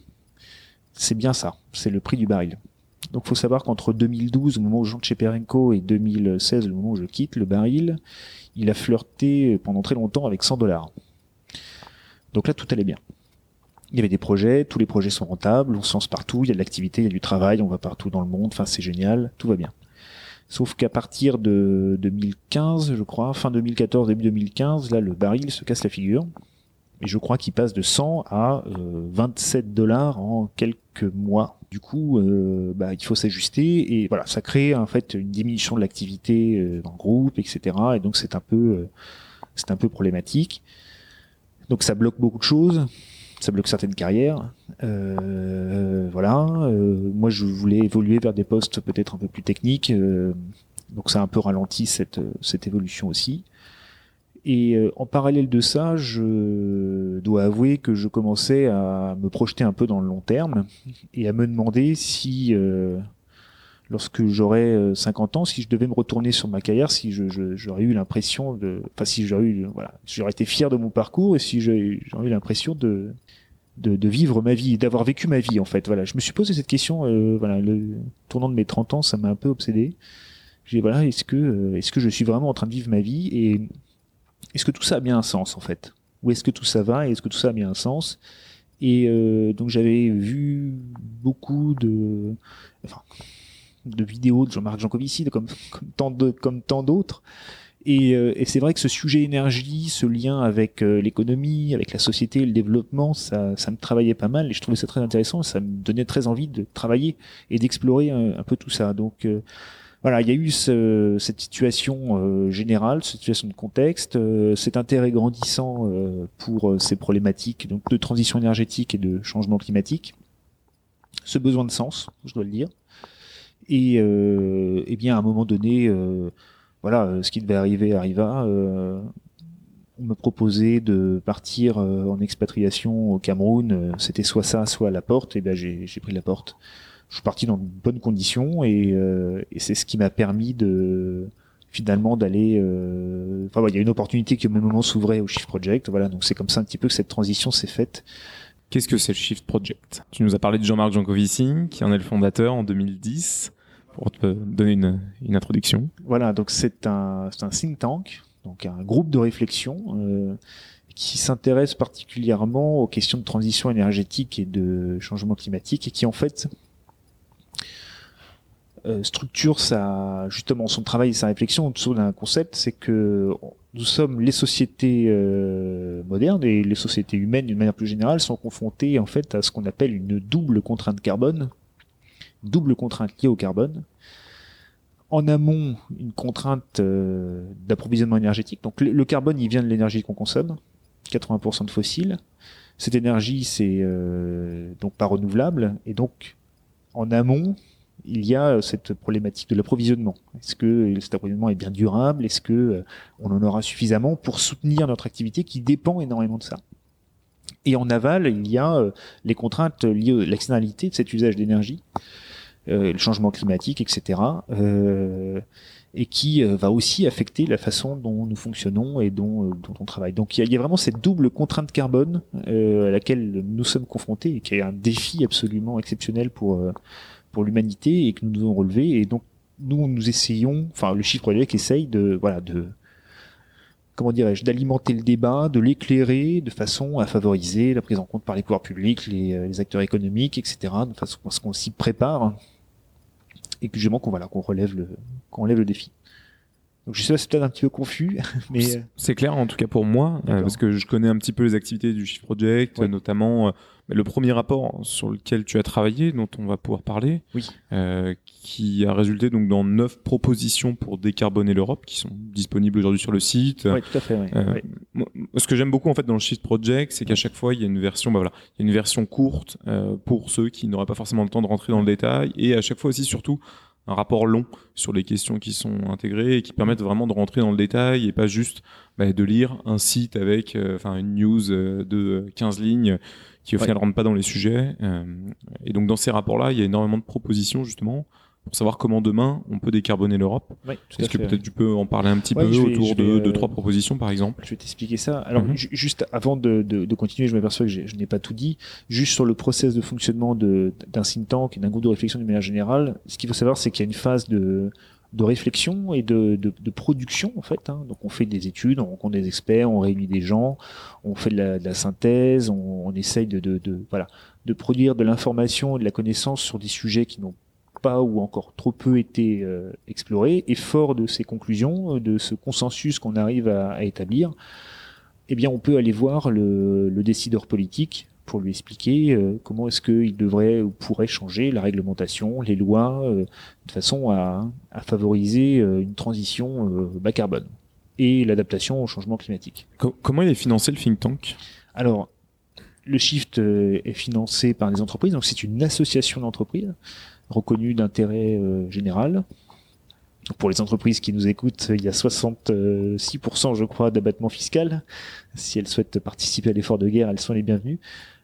A: c'est bien ça, c'est le prix du baril. Donc faut savoir qu'entre 2012, au moment où je chez Perenco, et 2016, le moment où je quitte, le baril, il a flirté pendant très longtemps avec 100 dollars. Donc là, tout allait bien. Il y avait des projets, tous les projets sont rentables, on se lance partout, il y a de l'activité, il y a du travail, on va partout dans le monde, enfin c'est génial, tout va bien. Sauf qu'à partir de 2015, je crois, fin 2014, début 2015, là le baril se casse la figure et je crois qu'il passe de 100 à 27 euh, dollars en quelques mois. Du coup, euh, bah, il faut s'ajuster et voilà, ça crée en fait une diminution de l'activité euh, dans le groupe, etc. Et donc c'est un peu, euh, c'est un peu problématique. Donc ça bloque beaucoup de choses, ça bloque certaines carrières. Voilà. Moi, je voulais évoluer vers des postes peut-être un peu plus techniques, donc ça a un peu ralenti cette évolution aussi. Et euh, en parallèle de ça, je dois avouer que je commençais à me projeter un peu dans le long terme et à me demander si, euh, lorsque j'aurais 50 ans, si je devais me retourner sur ma carrière, si je- je- j'aurais eu l'impression de, enfin si j'aurais eu, voilà, si j'aurais été fier de mon parcours et si j'aurais eu l'impression de, de de vivre ma vie, d'avoir vécu ma vie en fait. Voilà, je me suis posé cette question. euh, voilà, le tournant de mes 30 ans, ça m'a un peu obsédé. J'ai voilà, est-ce que euh, est-ce que je suis vraiment en train de vivre ma vie et est-ce que tout ça a bien un sens en fait? Où est-ce que tout ça va et est-ce que tout ça a bien un sens? Et euh, donc j'avais vu beaucoup de, enfin, de vidéos de Jean-Marc Jancovici, comme, tant d'autres. Et, euh, et c'est vrai que ce sujet énergie, ce lien avec euh, l'économie, avec la société, le développement, ça, ça me travaillait pas mal et je trouvais ça très intéressant. Ça me donnait très envie de travailler et d'explorer un, un peu tout ça. Donc euh, voilà, il y a eu ce- cette situation euh, générale, cette situation de contexte, euh, cet intérêt grandissant euh, pour euh, ces problématiques donc de transition énergétique et de changement climatique, ce besoin de sens, je dois le dire. Et, eh bien, à un moment donné, voilà, ce qui devait arriver arriva. on me proposait de partir en expatriation au Cameroun. C'était soit ça, soit la porte. Et ben, j'ai j'ai pris la porte je suis parti dans de bonnes conditions et, euh, et c'est ce qui m'a permis de finalement d'aller euh, enfin il y a une opportunité qui au même moment s'ouvrait au Shift Project voilà. Donc c'est comme ça un petit peu que cette transition s'est faite.
B: Qu'est-ce que c'est le Shift Project? Tu nous as parlé de Jean-Marc Jancovici, qui en est le fondateur en 2010, pour te donner une, une introduction.
A: voilà donc c'est un c'est un think tank donc un groupe de réflexion euh, qui s'intéresse particulièrement aux questions de transition énergétique et de changement climatique et qui en fait structure sa justement son travail et sa réflexion autour d'un concept, c'est que nous sommes les sociétés euh, modernes et les sociétés humaines d'une manière plus générale sont confrontées en fait à ce qu'on appelle une double contrainte carbone, double contrainte liée au carbone. En amont, une contrainte euh, d'approvisionnement énergétique. Donc le, carbone, il vient de l'énergie qu'on consomme, 80% de fossiles. Cette énergie, c'est euh, donc pas renouvelable et donc en amont, il y a cette problématique de l'approvisionnement. Est-ce que cet approvisionnement est bien durable? Est-ce que euh, on en aura suffisamment pour soutenir notre activité qui dépend énormément de ça? Et en aval, il y a euh, les contraintes liées à l'externalité de cet usage d'énergie, euh, le changement climatique, etc. euh, et qui euh, va aussi affecter la façon dont nous fonctionnons et dont, euh, dont on travaille. Donc il y, a, vraiment cette double contrainte carbone euh, à laquelle nous sommes confrontés et qui est un défi absolument exceptionnel pour euh, l'humanité et que nous devons relever. Et donc, nous, nous essayons, enfin, le chiffre project essaye de, voilà, de, comment dirais-je, d'alimenter le débat, de l'éclairer de façon à favoriser la prise en compte par les pouvoirs publics, les, euh, acteurs économiques, etc., de façon à ce qu'on s'y prépare et que justement qu'on voilà, qu'on relève le, qu'on relève le défi. Donc je sais pas, c'est peut-être un petit peu confus, mais euh,
B: C'est clair en tout cas pour moi, euh, parce que je connais un petit peu les activités du Shift Project,
A: Ouais.
B: notamment euh, le premier rapport sur lequel tu as travaillé, dont on va pouvoir parler,
A: Oui.
B: euh, qui a résulté donc dans neuf propositions pour décarboner l'Europe, qui sont disponibles aujourd'hui sur le site.
A: ouais, tout à fait. Ouais,
B: Euh. Moi, ce que j'aime beaucoup en fait dans le Shift Project, c'est qu'à chaque fois il y a une version, bah voilà, il y a une version courte euh, pour ceux qui n'auraient pas forcément le temps de rentrer dans le détail, et à chaque fois aussi surtout un rapport long sur les questions qui sont intégrées et qui permettent vraiment de rentrer dans le détail et pas juste bah, de lire un site avec euh, enfin une news euh, de 15 lignes qui au
A: Ouais.
B: final rentre pas dans les sujets. Euh, et donc dans ces rapports-là, il y a énormément de propositions justement pour savoir comment demain on peut décarboner l'Europe.
A: À
B: Est-ce que peut-être tu peux en parler un petit
A: Ouais,
B: peu
A: vais-
B: autour de,
A: vais,
B: de
A: euh,
B: trois propositions par exemple?
A: Je vais t'expliquer ça. Alors,
B: Mhm.
A: ju- juste avant de, de, de continuer, je m'aperçois que je n'ai pas tout dit. Juste sur le process de fonctionnement de- d'un think tank et d'un groupe de réflexion d'une manière générale, ce qu'il faut savoir, c'est qu'il y a une phase de, de réflexion et de, de, de production, en fait. hein. Donc, on fait des études, on rencontre des experts, on réunit des gens, on fait de la, de la synthèse, on, on essaye de, de, de, voilà, de produire de l'information et de la connaissance sur des sujets qui n'ont pas ou encore trop peu été euh, explorés. Et fort de ces conclusions, euh, de ce consensus qu'on arrive à, à établir, eh bien, on peut aller voir le, le décideur politique pour lui expliquer comment est-ce qu'il devrait ou pourrait changer la réglementation, les lois, de façon à, à favoriser une transition bas carbone et l'adaptation au changement climatique.
B: Comment il est financé le think tank?
A: Alors, le Shift est financé par les entreprises, donc c'est une association d'entreprises reconnue d'intérêt général pour les entreprises qui nous écoutent, il y a 66%, je crois, d'abattement fiscal. Si elles souhaitent participer à l'effort de guerre, elles sont les bienvenues.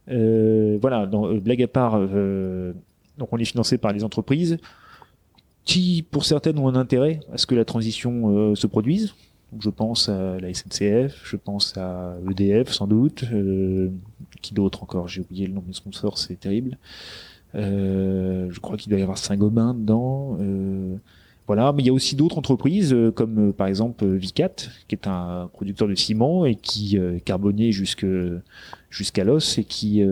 A: Euh, voilà, donc, euh, blague à part, euh, donc on est financé par les entreprises qui, pour certaines, ont un intérêt à ce que la transition euh, se produise. Je pense à la SNCF, je pense à EDF sans doute. qui d'autre encore? J'ai oublié le nom de mes sponsors, c'est terrible. Je crois qu'il doit y avoir Saint-Gobain dedans. Voilà, mais il y a aussi d'autres entreprises euh, comme euh, par exemple euh, Vicat, qui est un producteur de ciment et qui est carboné jusque jusqu'à l'os et qui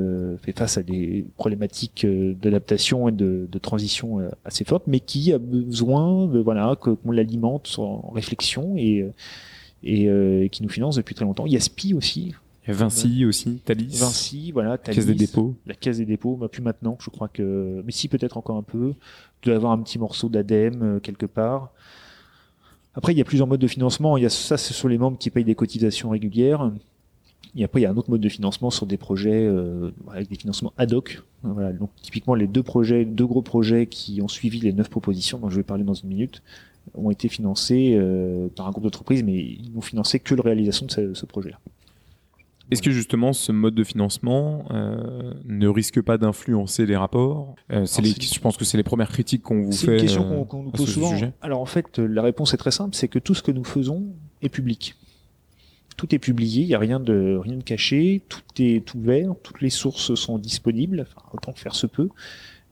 A: fait face à des problématiques d'adaptation et de, transition assez fortes, mais qui a besoin voilà qu'on l'alimente en réflexion et et qui nous finance depuis très longtemps. Il y a SPI aussi,
B: Vinci aussi, Thalys.
A: Vinci, voilà,
B: Thalys. Caisse des dépôts.
A: La caisse des dépôts, bah, plus maintenant, je crois que, mais si peut-être encore un peu. Doit y avoir un petit morceau d'ADEME euh, quelque part. Après, il y a plusieurs modes de financement. Il y a ça, ce sont les membres qui payent des cotisations régulières. Et après, il y a un autre mode de financement sur des projets euh, avec des financements ad hoc. Voilà, donc typiquement les deux projets, deux gros projets qui ont suivi les neuf propositions dont je vais parler dans une minute, ont été financés euh, par un groupe d'entreprises, mais ils n'ont financé que la réalisation de ce, ce projet-là.
B: Est-ce que justement ce mode de financement euh, ne risque pas d'influencer les rapports? Euh, c'est les, Je pense que c'est les premières critiques qu'on vous fait.
A: C'est une question qu'on nous pose souvent. Alors en fait, la réponse est très simple, c'est que tout ce que nous faisons est public. Tout est publié, il n'y a rien de rien de caché, tout est ouvert, toutes les sources sont disponibles, enfin, autant que faire se peut.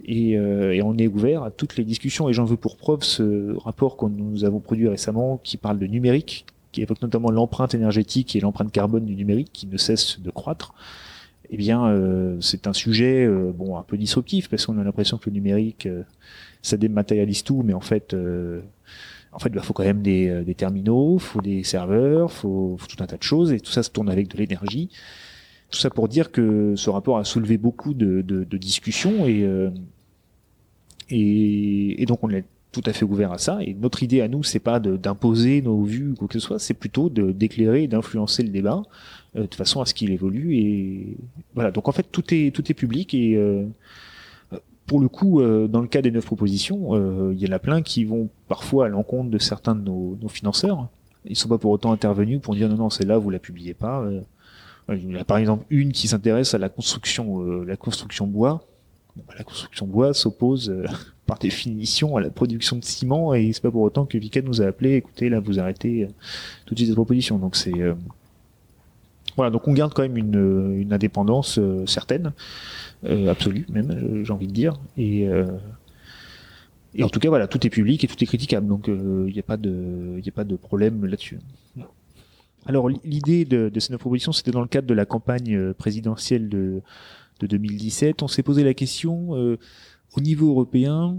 A: Et, euh, et, on est ouvert à toutes les discussions. Et j'en veux pour preuve ce rapport que nous avons produit récemment qui parle de numérique, qui évoque notamment l'empreinte énergétique et l'empreinte carbone du numérique qui ne cesse de croître, eh bien, euh, c'est un sujet euh, bon un peu disruptif parce qu'on a l'impression que le numérique euh, ça dématérialise tout, mais en fait, en fait, il bah, faut quand même des, des terminaux, faut des serveurs, faut, faut, tout un tas de choses et tout ça se tourne avec de l'énergie. Tout ça pour dire que ce rapport a soulevé beaucoup de, de, de discussions et, et, et donc on est tout à fait ouvert à ça. Et notre idée à nous, c'est pas d'imposer nos vues ou quoi que ce soit, c'est plutôt d'éclairer d'influencer le débat euh, de façon à ce qu'il évolue. Et voilà. Donc en fait, tout est tout est public et euh, pour le coup, euh, dans le cas des neuf propositions, il y en a plein qui vont parfois à l'encontre de certains de nos, nos, financeurs. Ils sont pas pour autant intervenus pour dire non non c'est là vous la publiez pas. il y a par exemple une qui s'intéresse à la construction la construction bois. Bah, la construction bois s'oppose par définition à la production de ciment et c'est pas pour autant que Vicat nous a appelé écoutez là vous arrêtez euh, tout de suite cette proposition. Donc c'est euh, voilà. Donc on garde quand même une, euh, une indépendance certaine absolue même j'ai envie de dire. Et et en tout cas voilà tout est public et tout est critiquable. Donc il n'y a pas de il a pas de problème là-dessus. Alors l'idée de, de, cette proposition c'était dans le cadre de la campagne présidentielle de de 2017 on s'est posé la question au niveau européen,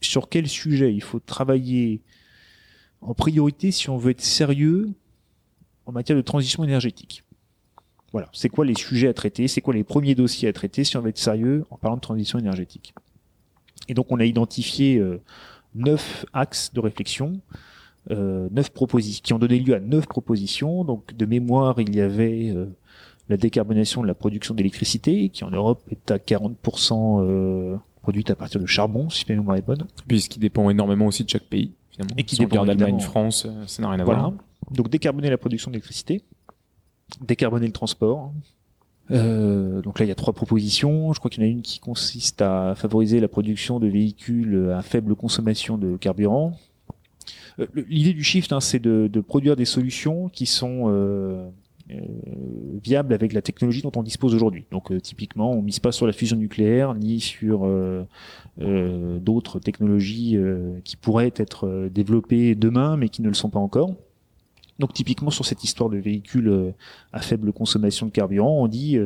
A: sur quel sujet il faut travailler en priorité si on veut être sérieux en matière de transition énergétique? Voilà, c'est quoi les sujets à traiter, c'est quoi les premiers dossiers à traiter si on veut être sérieux en parlant de transition énergétique? Et donc on a identifié euh, neuf axes de réflexion, euh, neuf propositions, qui ont donné lieu à neuf propositions. Donc de mémoire, il y avait euh, la décarbonation de la production d'électricité, qui en Europe est à 40% produite à partir de charbon, si ma mémoire est bonne.
B: Puisqu'il dépend énormément aussi de chaque pays, finalement. Et qui si dépend d'Allemagne, France, euh, ça n'a rien à voir.
A: Donc décarboner la production d'électricité, décarboner le transport. Euh, donc là, il y a trois propositions. Je crois qu'il y en a une qui consiste à favoriser la production de véhicules à faible consommation de carburant. Euh, l'idée du shift, hein, c'est de, de, produire des solutions qui sont viable avec la technologie dont on dispose aujourd'hui. Donc euh, typiquement, on mise pas sur la fusion nucléaire ni sur euh, d'autres technologies qui pourraient être développées demain mais qui ne le sont pas encore. Donc typiquement sur cette histoire de véhicules à faible consommation de carburant, on dit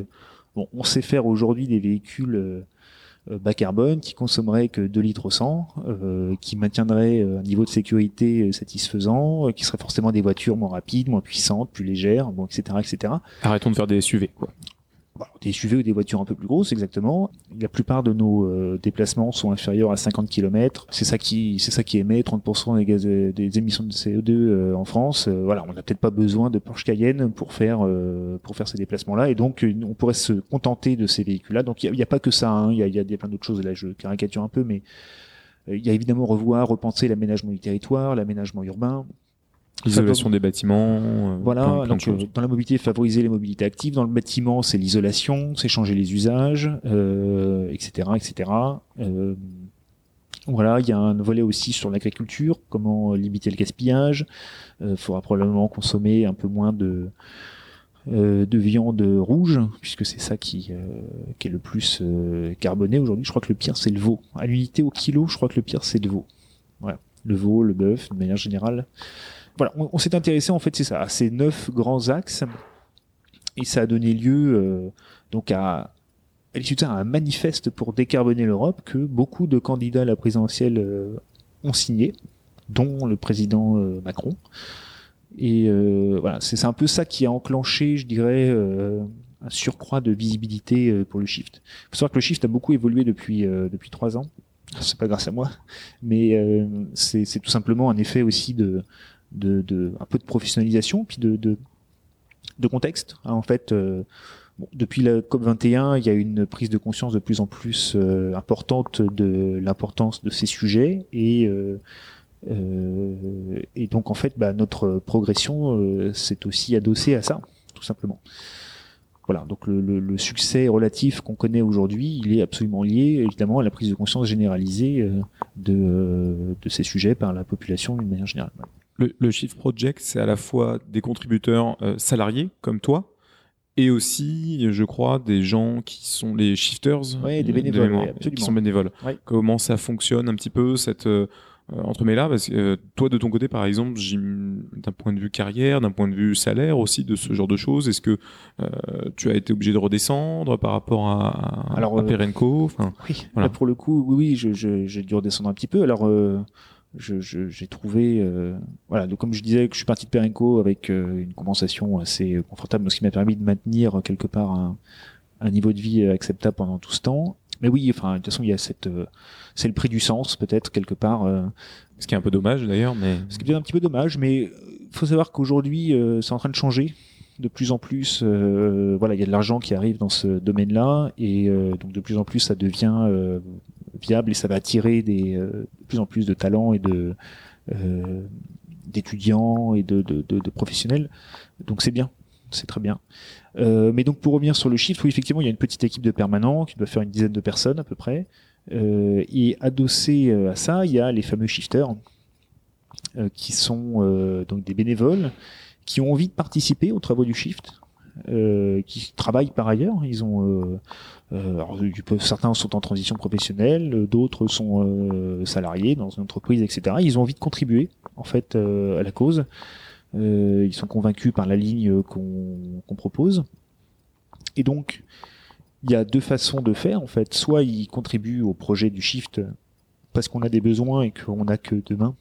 A: bon, on sait faire aujourd'hui des véhicules euh, bas carbone, qui consommerait que 2 litres au 100, euh, qui maintiendrait euh, un niveau de sécurité satisfaisant, qui serait forcément des voitures moins rapides, moins puissantes, plus légères, bon, etc., etc.
B: Arrêtons de faire des SUV, quoi.
A: Des SUV ou des voitures un peu plus grosses, exactement. La plupart de nos euh, déplacements sont inférieurs à 50 km. C'est ça qui, c'est ça qui émet 30% des gaz, des émissions de CO2 euh, en France. Euh, voilà, on n'a peut-être pas besoin de Porsche Cayenne pour faire pour faire ces déplacements-là, et donc on pourrait se contenter de ces véhicules-là. Donc il n'y a, pas que ça. Hein. Il y, a, y a plein d'autres choses. Là, je caricature un peu, mais il y a évidemment revoir, repenser l'aménagement du territoire, l'aménagement urbain.
B: L'isolation des bâtiments.
A: Euh, voilà, donc euh, dans la mobilité, favoriser les mobilités actives. Dans le bâtiment, c'est l'isolation, c'est changer les usages, euh, etc., etc. Euh, voilà, il y a un volet aussi sur l'agriculture, comment limiter le gaspillage. Il faudra probablement consommer un peu moins de de viande rouge, puisque c'est ça qui, qui est le plus carboné aujourd'hui. Je crois que le pire c'est le veau. À l'unité au kilo, je crois que le pire c'est le veau. Voilà, le veau, le bœuf, de manière générale voilà, on, s'est intéressé en fait, c'est ça, à ces neuf grands axes, et ça a donné lieu euh, donc à, à un manifeste pour décarboner l'Europe que beaucoup de candidats à la présidentielle euh, ont signé, dont le président euh, Macron. Et voilà, c'est un peu ça qui a enclenché, je dirais, un surcroît de visibilité pour le Shift. Il faut savoir que le Shift a beaucoup évolué depuis depuis trois ans. C'est pas grâce à moi, mais c'est tout simplement un effet aussi de de, un peu de professionnalisation, puis de, contexte. Hein, en fait, euh, depuis la COP 21, il y a une prise de conscience de plus en plus euh, importante de l'importance de ces sujets et euh, donc en fait, bah, notre progression s'est aussi adossée à ça, tout simplement. Voilà, donc le, succès relatif qu'on connaît aujourd'hui, il est absolument lié évidemment à la prise de conscience généralisée de ces sujets par la population d'une manière générale
B: le, le Shift Project, c'est à la fois des contributeurs euh, salariés comme toi, et aussi, je crois, des gens qui sont les shifters,
A: des bénévoles,
B: qui sont bénévoles. Comment ça fonctionne un petit peu cette euh, entremêlée là Parce que euh, toi, de ton côté, par exemple, d'un point de vue carrière, d'un point de vue salaire aussi, de ce genre de choses, est-ce que euh, tu as été obligé de redescendre par rapport à,
A: Alors,
B: à Perenco?
A: Enfin, Oui, voilà. pour le coup, oui, oui, j'ai je, dû redescendre un petit peu. Alors j'ai je, trouvé euh, voilà. Donc comme je disais que je suis parti de Perenco avec euh, une compensation assez confortable ce qui m'a permis de maintenir quelque part un, un, niveau de vie acceptable pendant tout ce temps. Mais oui enfin de toute façon il y a cette euh, c'est le prix du sens peut-être quelque part
B: ce qui est un peu dommage d'ailleurs mais
A: ce qui est un petit peu dommage mais faut savoir qu'aujourd'hui c'est en train de changer de plus en plus, voilà, il y a de l'argent qui arrive dans ce domaine-là, et donc de plus en plus, ça devient et ça va attirer des, euh, de plus en plus de talents et de euh, d'étudiants et de, de, de, professionnels. Donc c'est bien, c'est très bien. Euh, mais donc pour revenir sur le chiffre, oui effectivement il y a une petite équipe de permanents qui doit faire une dizaine de personnes à peu près. Euh, et adossé à ça, il y a les fameux shifters euh, qui sont donc des bénévoles qui ont envie de participer aux travaux du shift, euh, qui travaillent par ailleurs. Ils ont euh, euh certains sont en transition professionnelle, d'autres sont salariés dans une entreprise, etc. Ils ont envie de contribuer en fait à la cause. ils sont convaincus par la ligne qu'on propose. Et donc, il y a deux façons de faire en fait. Soit ils contribuent au projet du shift parce qu'on a des besoins et qu'on n'a que deux mains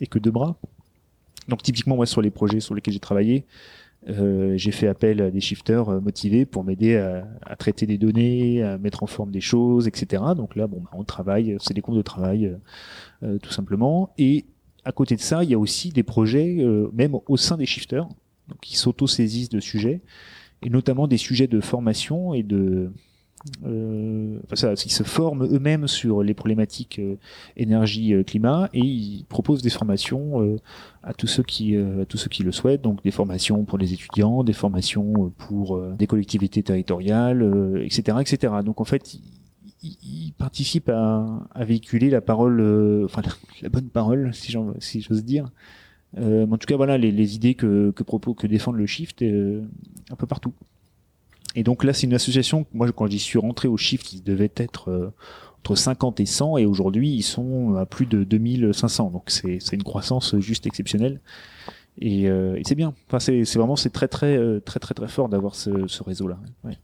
A: et que deux bras. Donc typiquement moi sur les projets sur lesquels j'ai travaillé, euh, j'ai fait appel à des shifters euh, motivés pour m'aider à, à, traiter des données, à mettre en forme des choses, etc. Donc là, bon, bah, on travaille, c'est des groupes de travail euh, euh, tout simplement. Et à côté de ça, il y a aussi des projets, même au sein des shifters, donc, qui s'auto-saisissent de sujets, et notamment des sujets de formation et de euh, ils se forment eux-mêmes sur les problématiques euh, énergie euh, climat et ils proposent des formations euh, à tous ceux qui à tous ceux qui le souhaitent. Donc des formations pour les étudiants des formations pour des collectivités territoriales etc etc donc en fait ils, participent à, véhiculer la parole enfin la, bonne parole si j'ose si dire. En tout cas voilà les, les idées que que propose que défendent le shift un peu partout et donc là, c'est une association, moi quand j'y suis rentré au chiffre, ils devaient être euh, entre 50 et 100, et aujourd'hui ils sont à plus de 2500. Donc c'est une croissance juste exceptionnelle. Et, euh, c'est bien. Enfin, c'est vraiment c'est très très euh, très très très fort d'avoir ce, réseau-là.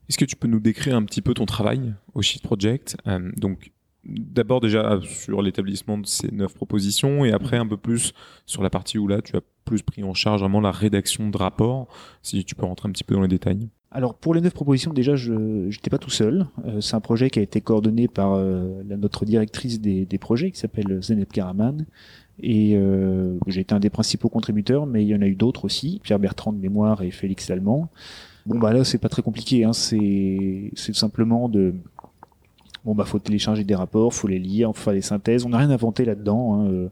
B: Est-ce que tu peux nous décrire un petit peu ton travail au Shift Project? Donc d'abord déjà sur l'établissement de ces neuf propositions et après un peu plus sur la partie où là tu as plus pris en charge vraiment la rédaction de rapports. Si tu peux rentrer un petit peu dans les détails.
A: Alors pour les neuf propositions, déjà, je n'étais pas tout seul. Euh, c'est un projet qui a été coordonné par euh, notre directrice des, projets, qui s'appelle Zeynep Karaman. Et euh, j'ai été un des principaux contributeurs, mais il y en a eu d'autres aussi, Pierre Bertrand de Mémoire et Félix Lallemand. Bon bah là c'est pas très compliqué, hein. c'est simplement de bon bah faut télécharger des rapports, faut les lire, faut faire des synthèses. On n'a rien inventé là-dedans. Hein. Euh,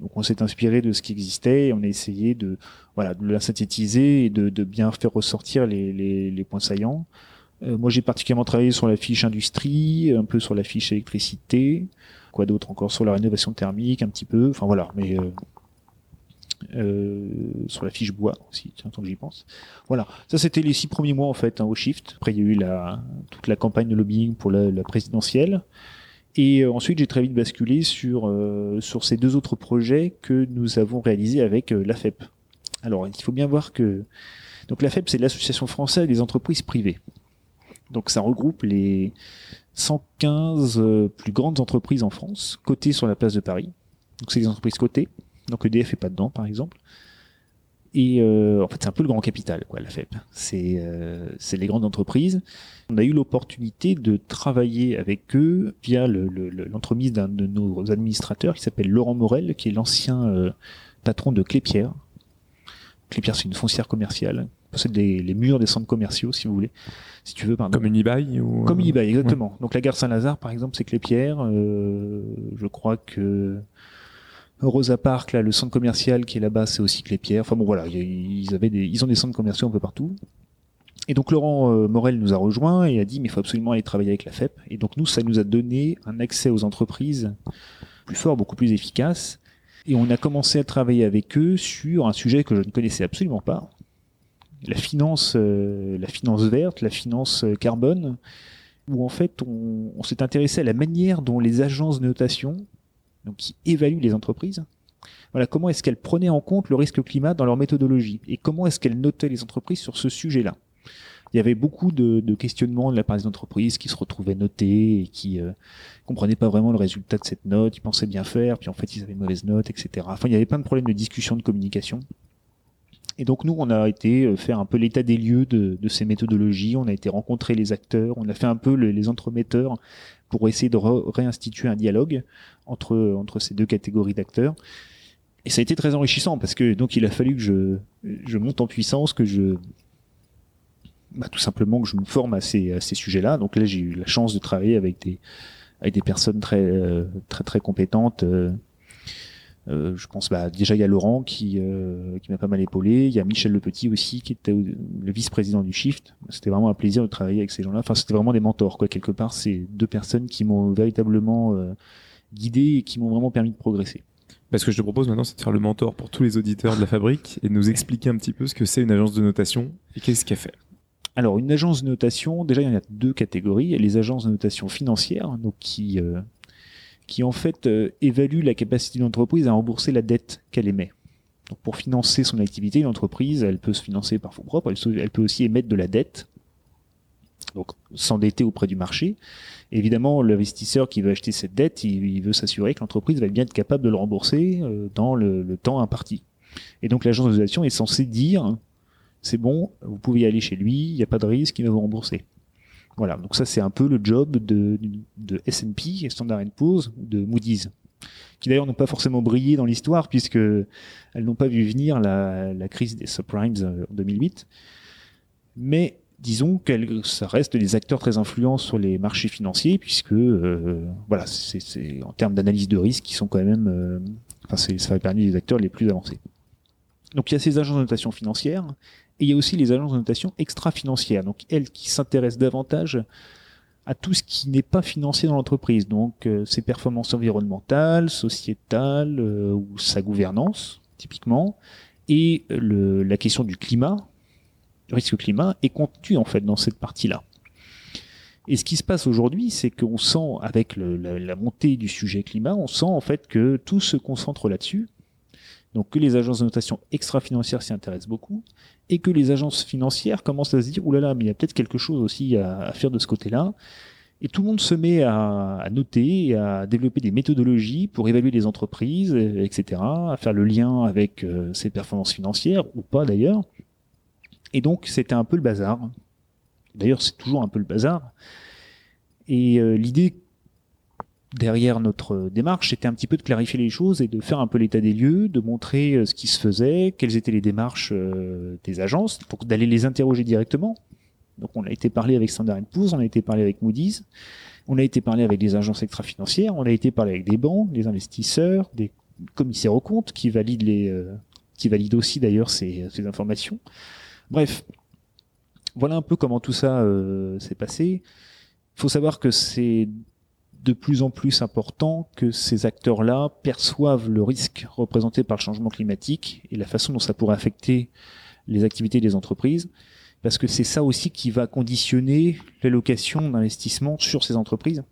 A: donc on s'est inspiré de ce qui existait et on a essayé de voilà de la synthétiser et de, de bien faire ressortir les, les, points saillants. Euh, moi j'ai particulièrement travaillé sur la fiche industrie, un peu sur la fiche électricité, quoi d'autre encore sur la rénovation thermique un petit peu. Enfin voilà, mais euh, euh, sur la fiche bois aussi, tiens, tant que j'y pense. Voilà, ça c'était les six premiers mois en fait hein, au Shift. Après il y a eu la, toute la campagne de lobbying pour la, la présidentielle. Et euh, ensuite j'ai très vite basculé sur, euh, sur ces deux autres projets que nous avons réalisés avec euh, l'AFEP. Alors il faut bien voir que donc l'AFEP c'est l'association française des entreprises privées. Donc ça regroupe les 115 euh, plus grandes entreprises en France, cotées sur la place de Paris. Donc c'est des entreprises cotées donc EDF est pas dedans, par exemple. Et euh, en fait, c'est un peu le grand capital, quoi, la FEP. C'est euh, c'est les grandes entreprises. On a eu l'opportunité de travailler avec eux via l'entremise le, d'un de nos administrateurs qui s'appelle Laurent Morel, qui est l'ancien euh, patron de Clépierre. Clépierre, c'est une foncière commerciale. C'est les murs des centres commerciaux, si vous voulez. Si tu veux, pardon.
B: Comme Unibail ou...
A: Comme Unibail, exactement. Ouais. Donc la gare Saint-Lazare, par exemple, c'est Clépierre. Euh, je crois que Rosa Park, là, le centre commercial qui est là-bas, c'est aussi Clépierre. Enfin bon, voilà, ils avaient des, ils ont des centres commerciaux un peu partout. Et donc Laurent euh, Morel nous a rejoint et a dit mais il faut absolument aller travailler avec la FEP. Et donc nous, ça nous a donné un accès aux entreprises plus fort, beaucoup plus efficace. Et on a commencé à travailler avec eux sur un sujet que je ne connaissais absolument pas, la finance, euh, la finance verte, la finance euh, carbone, où en fait on, on s'est intéressé à la manière dont les agences de notation donc qui évalue les entreprises. Voilà, comment est-ce qu'elles prenaient en compte le risque climat dans leur méthodologie et comment est-ce qu'elles notaient les entreprises sur ce sujet-là? Il y avait beaucoup de, de, questionnements de la part des entreprises qui se retrouvaient notées et qui euh, comprenaient pas vraiment le résultat de cette note, ils pensaient bien faire, puis en fait ils avaient mauvaise note, etc. Enfin, il y avait plein de problèmes de discussion, de communication. Et donc nous, on a été euh, faire un peu l'état des lieux de, de, ces méthodologies, on a été rencontrer les acteurs, on a fait un peu le, les entremetteurs pour essayer de réinstituer un dialogue entre, entre ces deux catégories d'acteurs. Et ça a été très enrichissant parce que donc il a fallu que je, je monte en puissance, que je bah, tout simplement que je me forme à ces, à ces sujets-là. Donc là j'ai eu la chance de travailler avec des avec des personnes très euh, très très compétentes. Euh, euh, je pense bah, déjà il y a Laurent qui euh, qui m'a pas mal épaulé, il y a Michel Le Petit aussi qui était le vice-président du Shift. C'était vraiment un plaisir de travailler avec ces gens-là. Enfin c'était vraiment des mentors quoi quelque part. C'est deux personnes qui m'ont véritablement euh, guidé et qui m'ont vraiment permis de progresser.
B: Parce que je te propose maintenant, c'est de faire le mentor pour tous les auditeurs de la fabrique et de nous expliquer un petit peu ce que c'est une agence de notation et qu'est-ce qu'elle fait.
A: Alors, une agence de notation, déjà, il y en a deux catégories. Il y a les agences de notation financières, donc qui, qui en fait euh, évaluent la capacité d'une entreprise à rembourser la dette qu'elle émet. Pour financer son activité, une entreprise, elle peut se financer par fonds propres, elle, peut aussi émettre de la dette, donc s'endetter auprès du marché. Évidemment, l'investisseur qui veut acheter cette dette, il, veut s'assurer que l'entreprise va bien être capable de le rembourser euh, dans le, le, temps imparti. Et donc l'agence de notation est censée dire, c'est bon, vous pouvez y aller chez lui, il n'y a pas de risque, il va vous rembourser. Voilà, donc ça c'est un peu le job de, de S&P, Standard Poor's, de Moody's, qui d'ailleurs n'ont pas forcément brillé dans l'histoire puisque elles n'ont pas vu venir la, crise des subprimes euh, en 2008. Mais disons que ça reste des acteurs très influents sur les marchés financiers puisque euh, voilà c'est en termes d'analyse de risque qui sont quand même euh, enfin ça fait parmi les acteurs les plus avancés donc il y a ces agences de notation financière et il y a aussi les agences de notation extra-financières donc elles qui s'intéressent davantage à tout ce qui n'est pas financier dans l'entreprise donc euh, ses performances environnementales sociétales euh, ou sa gouvernance typiquement et le, la question du climat risque climat est contenu en fait dans cette partie-là. Et ce qui se passe aujourd'hui, c'est qu'on sent avec la, la, montée du sujet climat, on sent en fait que tout se concentre là-dessus. Donc que les agences de notation extra-financières s'y intéressent beaucoup et que les agences financières commencent à se dire oulala, mais il y a peut-être quelque chose aussi à, faire de ce côté-là. Et tout le monde se met à, noter à développer des méthodologies pour évaluer les entreprises, etc., à faire le lien avec euh, ses performances financières ou pas d'ailleurs. Et donc, c'était un peu le bazar. D'ailleurs, c'est toujours un peu le bazar. Et l'idée derrière notre démarche, c'était un petit peu de clarifier les choses et de faire un peu l'état des lieux, de montrer ce qui se faisait, quelles étaient les démarches des agences, donc d'aller les interroger directement. Donc on a été parlé avec Standard Poor's, on a été parlé avec Moody's, on a été parlé avec des agences extra-financières, on a été parlé avec des banques, des investisseurs, des commissaires aux comptes qui valident les, qui valident aussi d'ailleurs ces, ces informations. Bref, voilà un peu comment tout ça euh, s'est passé. Il faut savoir que c'est de plus en plus important que ces acteurs-là perçoivent le risque représenté par le changement climatique et la façon dont ça pourrait affecter les activités des entreprises, parce que c'est ça aussi qui va conditionner l'allocation d'investissement sur ces entreprises,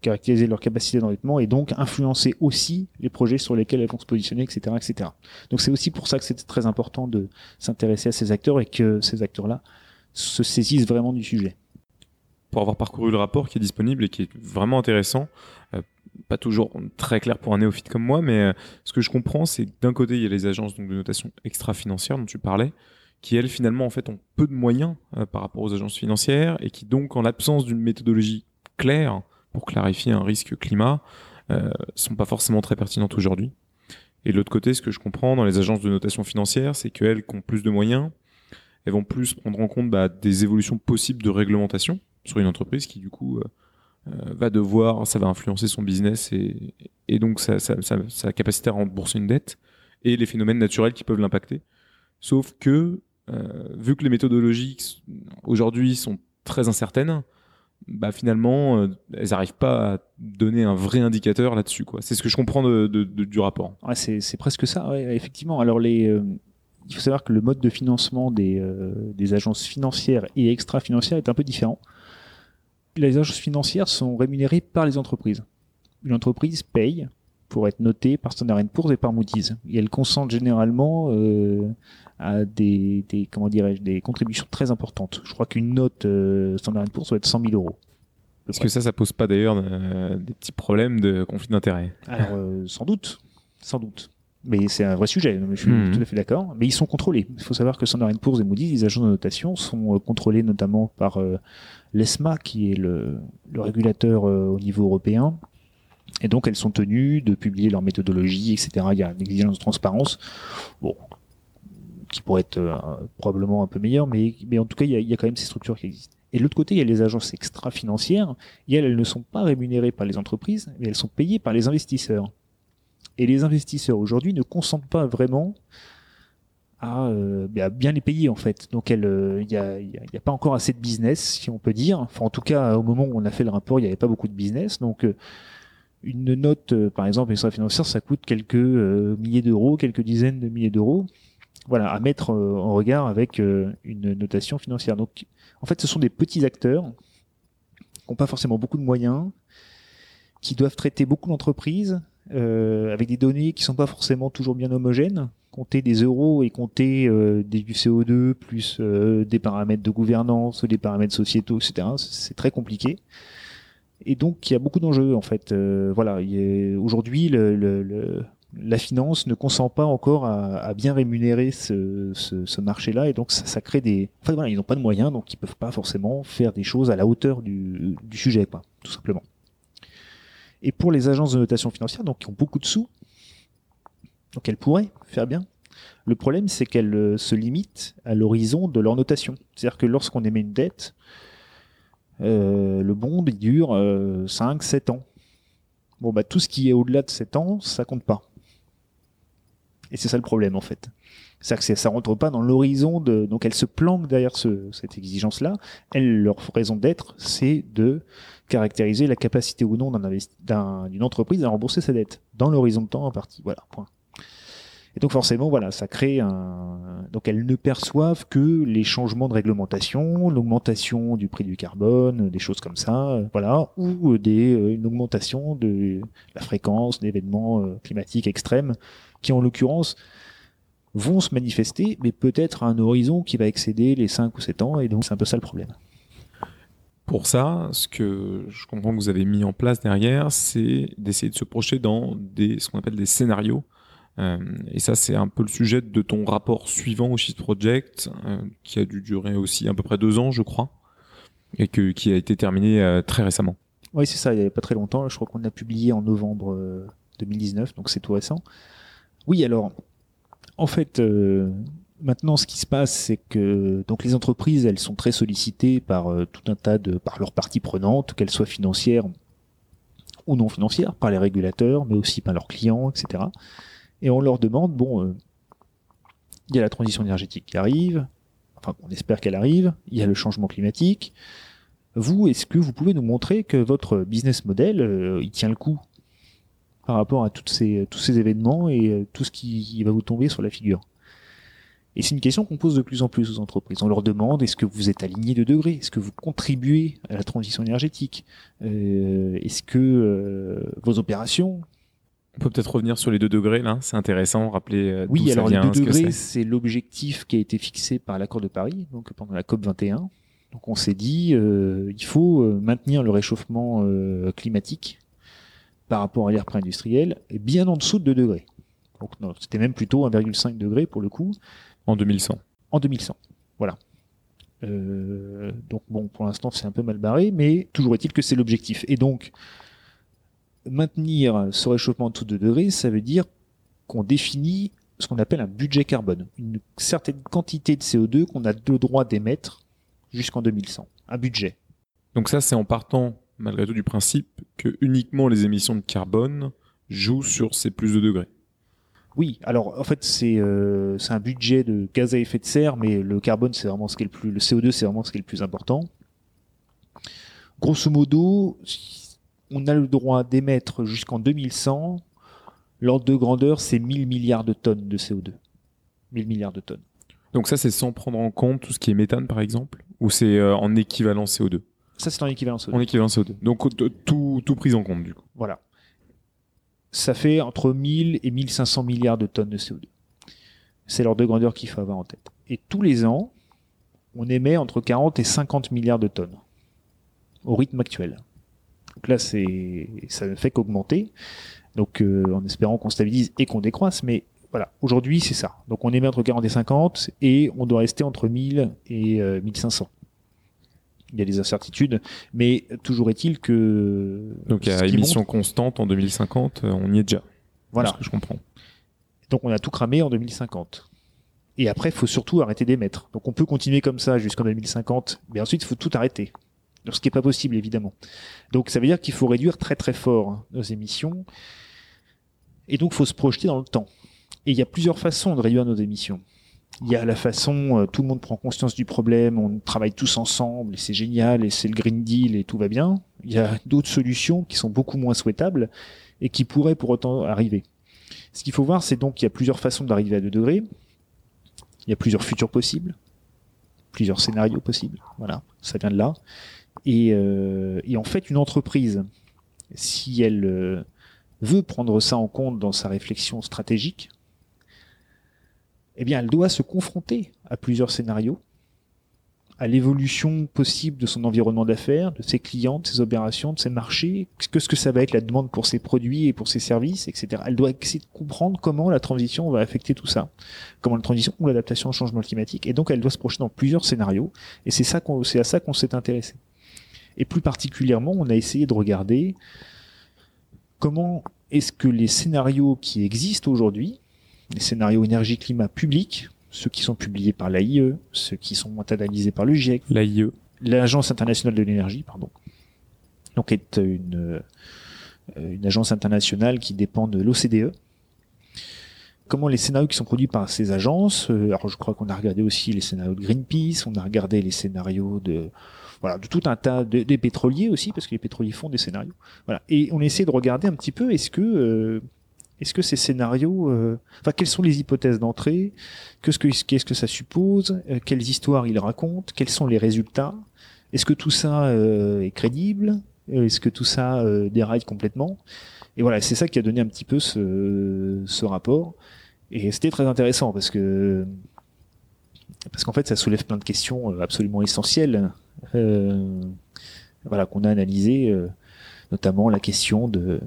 A: caractériser leur capacité d'endettement et donc influencer aussi les projets sur lesquels elles vont se positionner, etc., etc. Donc c'est aussi pour ça que c'est très important de s'intéresser à ces acteurs et que ces acteurs-là se saisissent vraiment du sujet.
B: Pour avoir parcouru le rapport qui est disponible et qui est vraiment intéressant, euh, pas toujours très clair pour un néophyte comme moi, mais euh, ce que je comprends, c'est que d'un côté, il y a les agences de notation extra-financière dont tu parlais, qui elles finalement en fait ont peu de moyens euh, par rapport aux agences financières et qui donc en l'absence d'une méthodologie claire pour clarifier un risque climat euh, sont pas forcément très pertinentes aujourd'hui. Et de l'autre côté, ce que je comprends dans les agences de notation financière, c'est qu'elles qui ont plus de moyens, elles vont plus prendre en compte bah, des évolutions possibles de réglementation sur une entreprise qui du coup euh, euh, va devoir, ça va influencer son business et, donc sa, capacité à rembourser une dette et les phénomènes naturels qui peuvent l'impacter. Sauf que euh, vu que les méthodologies aujourd'hui sont très incertaines, bah finalement, elles n'arrivent pas à donner un vrai indicateur là-dessus. Quoi. C'est ce que je comprends de, du rapport.
A: C'est, presque ça, effectivement. Alors il faut savoir que le mode de financement des, des agences financières et extra-financières est un peu différent. Les agences financières sont rémunérées par les entreprises. Une entreprise paye pour être notée par Standard Poor's et par Moody's. Et elle consente généralement euh, à des, des comment dirais-je des contributions très importantes. Je crois qu'une note euh, Standard Poor's doit être 100 000 euros.
B: Est-ce que ça, ça pose pas d'ailleurs euh, des petits problèmes de conflit d'intérêts
A: Alors sans doute, sans doute. Mais c'est un vrai sujet, je suis mmh. tout à fait d'accord. Mais ils sont contrôlés. Il faut savoir que Standard Poor's et Moody's, les agences de notation, sont contrôlés notamment par l'ESMA, qui est le, régulateur au niveau européen, et donc elles sont tenues de publier leur méthodologie, etc. Il y a une exigence de transparence. Bon, qui pourrait être euh, probablement un peu meilleur, mais, mais en tout cas, il y, a, il y, a, quand même ces structures qui existent. Et de l'autre côté, il y a les agences extra-financières, et elles, elles ne sont pas rémunérées par les entreprises, mais elles sont payées par les investisseurs. Et les investisseurs aujourd'hui ne consentent pas vraiment à, euh, à, bien les payer en fait. Donc il euh, n'y a, y a, pas encore assez de business, si on peut dire. Enfin, en tout cas, au moment où on a fait le rapport, il n'y avait pas beaucoup de business. Donc euh, une note, par exemple, extra-financière, ça coûte quelques milliers d'euros, quelques dizaines de milliers d'euros voilà, à mettre en regard avec une notation financière. Donc, en fait, ce sont des petits acteurs qui n'ont pas forcément beaucoup de moyens, qui doivent traiter beaucoup d'entreprises avec des données qui sont pas forcément toujours bien homogènes. Compter des euros et compter euh, des, du CO2 plus euh, des paramètres de gouvernance, des paramètres sociétaux, etc. C'est très compliqué. Et donc il y a beaucoup d'enjeux en fait. Euh, voilà, aujourd'hui la finance ne consent pas encore à, bien rémunérer ce, marché-là et donc ça, crée des. Enfin voilà, ils n'ont pas de moyens donc ils peuvent pas forcément faire des choses à la hauteur du, sujet, tout simplement. Et pour les agences de notation financière, donc qui ont beaucoup de sous, donc elles pourraient faire bien. Le problème, c'est qu'elles euh, se limitent à l'horizon de leur notation. C'est-à-dire que lorsqu'on émet une dette, euh, le bond dure euh, 5-7 ans. Bon, bah, tout ce qui est au-delà de 7 ans, ça compte pas. Et c'est ça le problème en fait. C'est-à-dire que ça rentre pas dans l'horizon de. Donc elles se planquent derrière ce, cette exigence-là. Elles, leur raison d'être, c'est de caractériser la capacité ou non d'une un, entreprise à rembourser sa dette dans l'horizon de temps en partie. Voilà. Point. Et donc forcément, voilà, ça crée un. Donc elles ne perçoivent que les changements de réglementation, l'augmentation du prix du carbone, des choses comme ça, voilà, ou des une augmentation de la fréquence d'événements climatiques extrêmes qui en l'occurrence vont se manifester, mais peut-être à un horizon qui va excéder les 5 ou 7 ans, et donc c'est un peu ça le problème.
B: Pour ça, ce que je comprends que vous avez mis en place derrière, c'est d'essayer de se projeter dans des, ce qu'on appelle des scénarios. Euh, et ça, c'est un peu le sujet de ton rapport suivant au Shift Project, euh, qui a dû durer aussi à peu près deux ans, je crois. Et qui a été terminé très récemment.
A: Oui, c'est ça, il n'y a pas très longtemps. Je crois qu'on l'a publié en novembre 2019, donc c'est tout récent. Oui, alors, en fait, Maintenant, ce qui se passe, c'est que donc les entreprises, elles sont très sollicitées par euh, tout un tas de par leurs parties prenantes, qu'elles soient financières ou non financières, par les régulateurs, mais aussi par leurs clients, etc. Et on leur demande bon, euh, il y a la transition énergétique qui arrive, enfin on espère qu'elle arrive, il y a le changement climatique. Vous, est-ce que vous pouvez nous montrer que votre business model, euh, il tient le coup par rapport à toutes ces, tous ces événements et tout ce qui va vous tomber sur la figure? Et c'est une question qu'on pose de plus en plus aux entreprises. On leur demande est-ce que vous êtes aligné de degrés Est-ce que vous contribuez à la transition énergétique? Euh, Est-ce que euh, vos opérations
B: on peut peut-être revenir sur les deux degrés là, c'est intéressant, rappeler. Euh,
A: oui, alors
B: les
A: deux degrés, c'est l'objectif qui a été fixé par l'accord de Paris, donc pendant la COP 21. Donc on s'est dit, il faut maintenir le réchauffement climatique par rapport à l'ère pré-industrielle, bien en dessous de 2 degrés. Donc c'était même plutôt 1,5 degré pour le coup.
B: En 2100.
A: En 2100, voilà. Euh, donc bon, pour l'instant c'est un peu mal barré, mais toujours est-il que c'est l'objectif. Et donc, maintenir ce réchauffement en tout 2 degrés, ça veut dire qu'on définit ce qu'on appelle un budget carbone, une certaine quantité de CO2 qu'on a le droit d'émettre jusqu'en 2100, un budget.
B: Donc ça c'est en partant malgré tout du principe que uniquement les émissions de carbone jouent sur ces plus de degrés.
A: Oui, alors en fait c'est euh, un budget de gaz à effet de serre, mais le carbone c'est vraiment ce qui est le plus, le CO2 c'est vraiment ce qui est le plus important. Grosso modo, on a le droit d'émettre jusqu'en 2100. L'ordre de grandeur c'est 1000 milliards de tonnes de CO2. 1000 milliards de tonnes.
B: Donc ça c'est sans prendre en compte tout ce qui est méthane par exemple, ou c'est euh, en équivalent CO2
A: Ça c'est en équivalent CO2.
B: En équivalent CO2. Donc tout tout pris en compte du coup.
A: Voilà ça fait entre 1000 et 1500 milliards de tonnes de CO2. C'est l'ordre de grandeur qu'il faut avoir en tête. Et tous les ans, on émet entre 40 et 50 milliards de tonnes au rythme actuel. Donc là, c'est, ça ne fait qu'augmenter. Donc, euh, en espérant qu'on stabilise et qu'on décroisse. Mais voilà, aujourd'hui, c'est ça. Donc, on émet entre 40 et 50 et on doit rester entre 1000 et 1500. Euh, il y a des incertitudes, mais toujours est-il que
B: donc il y a émission constante en 2050, euh, on y est déjà.
A: Voilà,
B: ce que je comprends.
A: Donc on a tout cramé en 2050. Et après, il faut surtout arrêter d'émettre. Donc on peut continuer comme ça jusqu'en 2050, mais ensuite il faut tout arrêter. Ce qui n'est pas possible évidemment. Donc ça veut dire qu'il faut réduire très très fort nos émissions. Et donc il faut se projeter dans le temps. Et il y a plusieurs façons de réduire nos émissions. Il y a la façon, euh, tout le monde prend conscience du problème, on travaille tous ensemble, et c'est génial, et c'est le Green Deal, et tout va bien. Il y a d'autres solutions qui sont beaucoup moins souhaitables, et qui pourraient pour autant arriver. Ce qu'il faut voir, c'est donc qu'il y a plusieurs façons d'arriver à 2 degrés. Il y a plusieurs futurs possibles, plusieurs scénarios possibles. Voilà, ça vient de là. Et, euh, et en fait, une entreprise, si elle euh, veut prendre ça en compte dans sa réflexion stratégique, eh bien, elle doit se confronter à plusieurs scénarios, à l'évolution possible de son environnement d'affaires, de ses clients, de ses opérations, de ses marchés, que ce que ça va être la demande pour ses produits et pour ses services, etc. Elle doit essayer de comprendre comment la transition va affecter tout ça, comment la transition ou l'adaptation au changement climatique, et donc elle doit se projeter dans plusieurs scénarios, et c'est ça qu'on, c'est à ça qu'on s'est intéressé. Et plus particulièrement, on a essayé de regarder comment est-ce que les scénarios qui existent aujourd'hui, les scénarios énergie-climat publics, ceux qui sont publiés par l'AIE, ceux qui sont analysés par le GIEC.
B: L'AIE.
A: L'Agence internationale de l'énergie, pardon. Donc est une, euh, une agence internationale qui dépend de l'OCDE. Comment les scénarios qui sont produits par ces agences, euh, alors je crois qu'on a regardé aussi les scénarios de Greenpeace, on a regardé les scénarios de voilà, de tout un tas de, des pétroliers aussi, parce que les pétroliers font des scénarios. Voilà. Et on essaie de regarder un petit peu, est-ce que euh, est-ce que ces scénarios, euh, enfin, quelles sont les hypothèses d'entrée? Qu'est-ce que, qu'est-ce que ça suppose? Euh, Quelles histoires ils racontent? Quels sont les résultats? Est-ce que tout ça euh, est crédible? Est-ce que tout ça déraille complètement? Et voilà, c'est ça qui a donné un petit peu ce, ce rapport. Et c'était très intéressant parce que parce qu'en fait, ça soulève plein de questions absolument essentielles. Voilà, qu'on a analysées, notamment la question de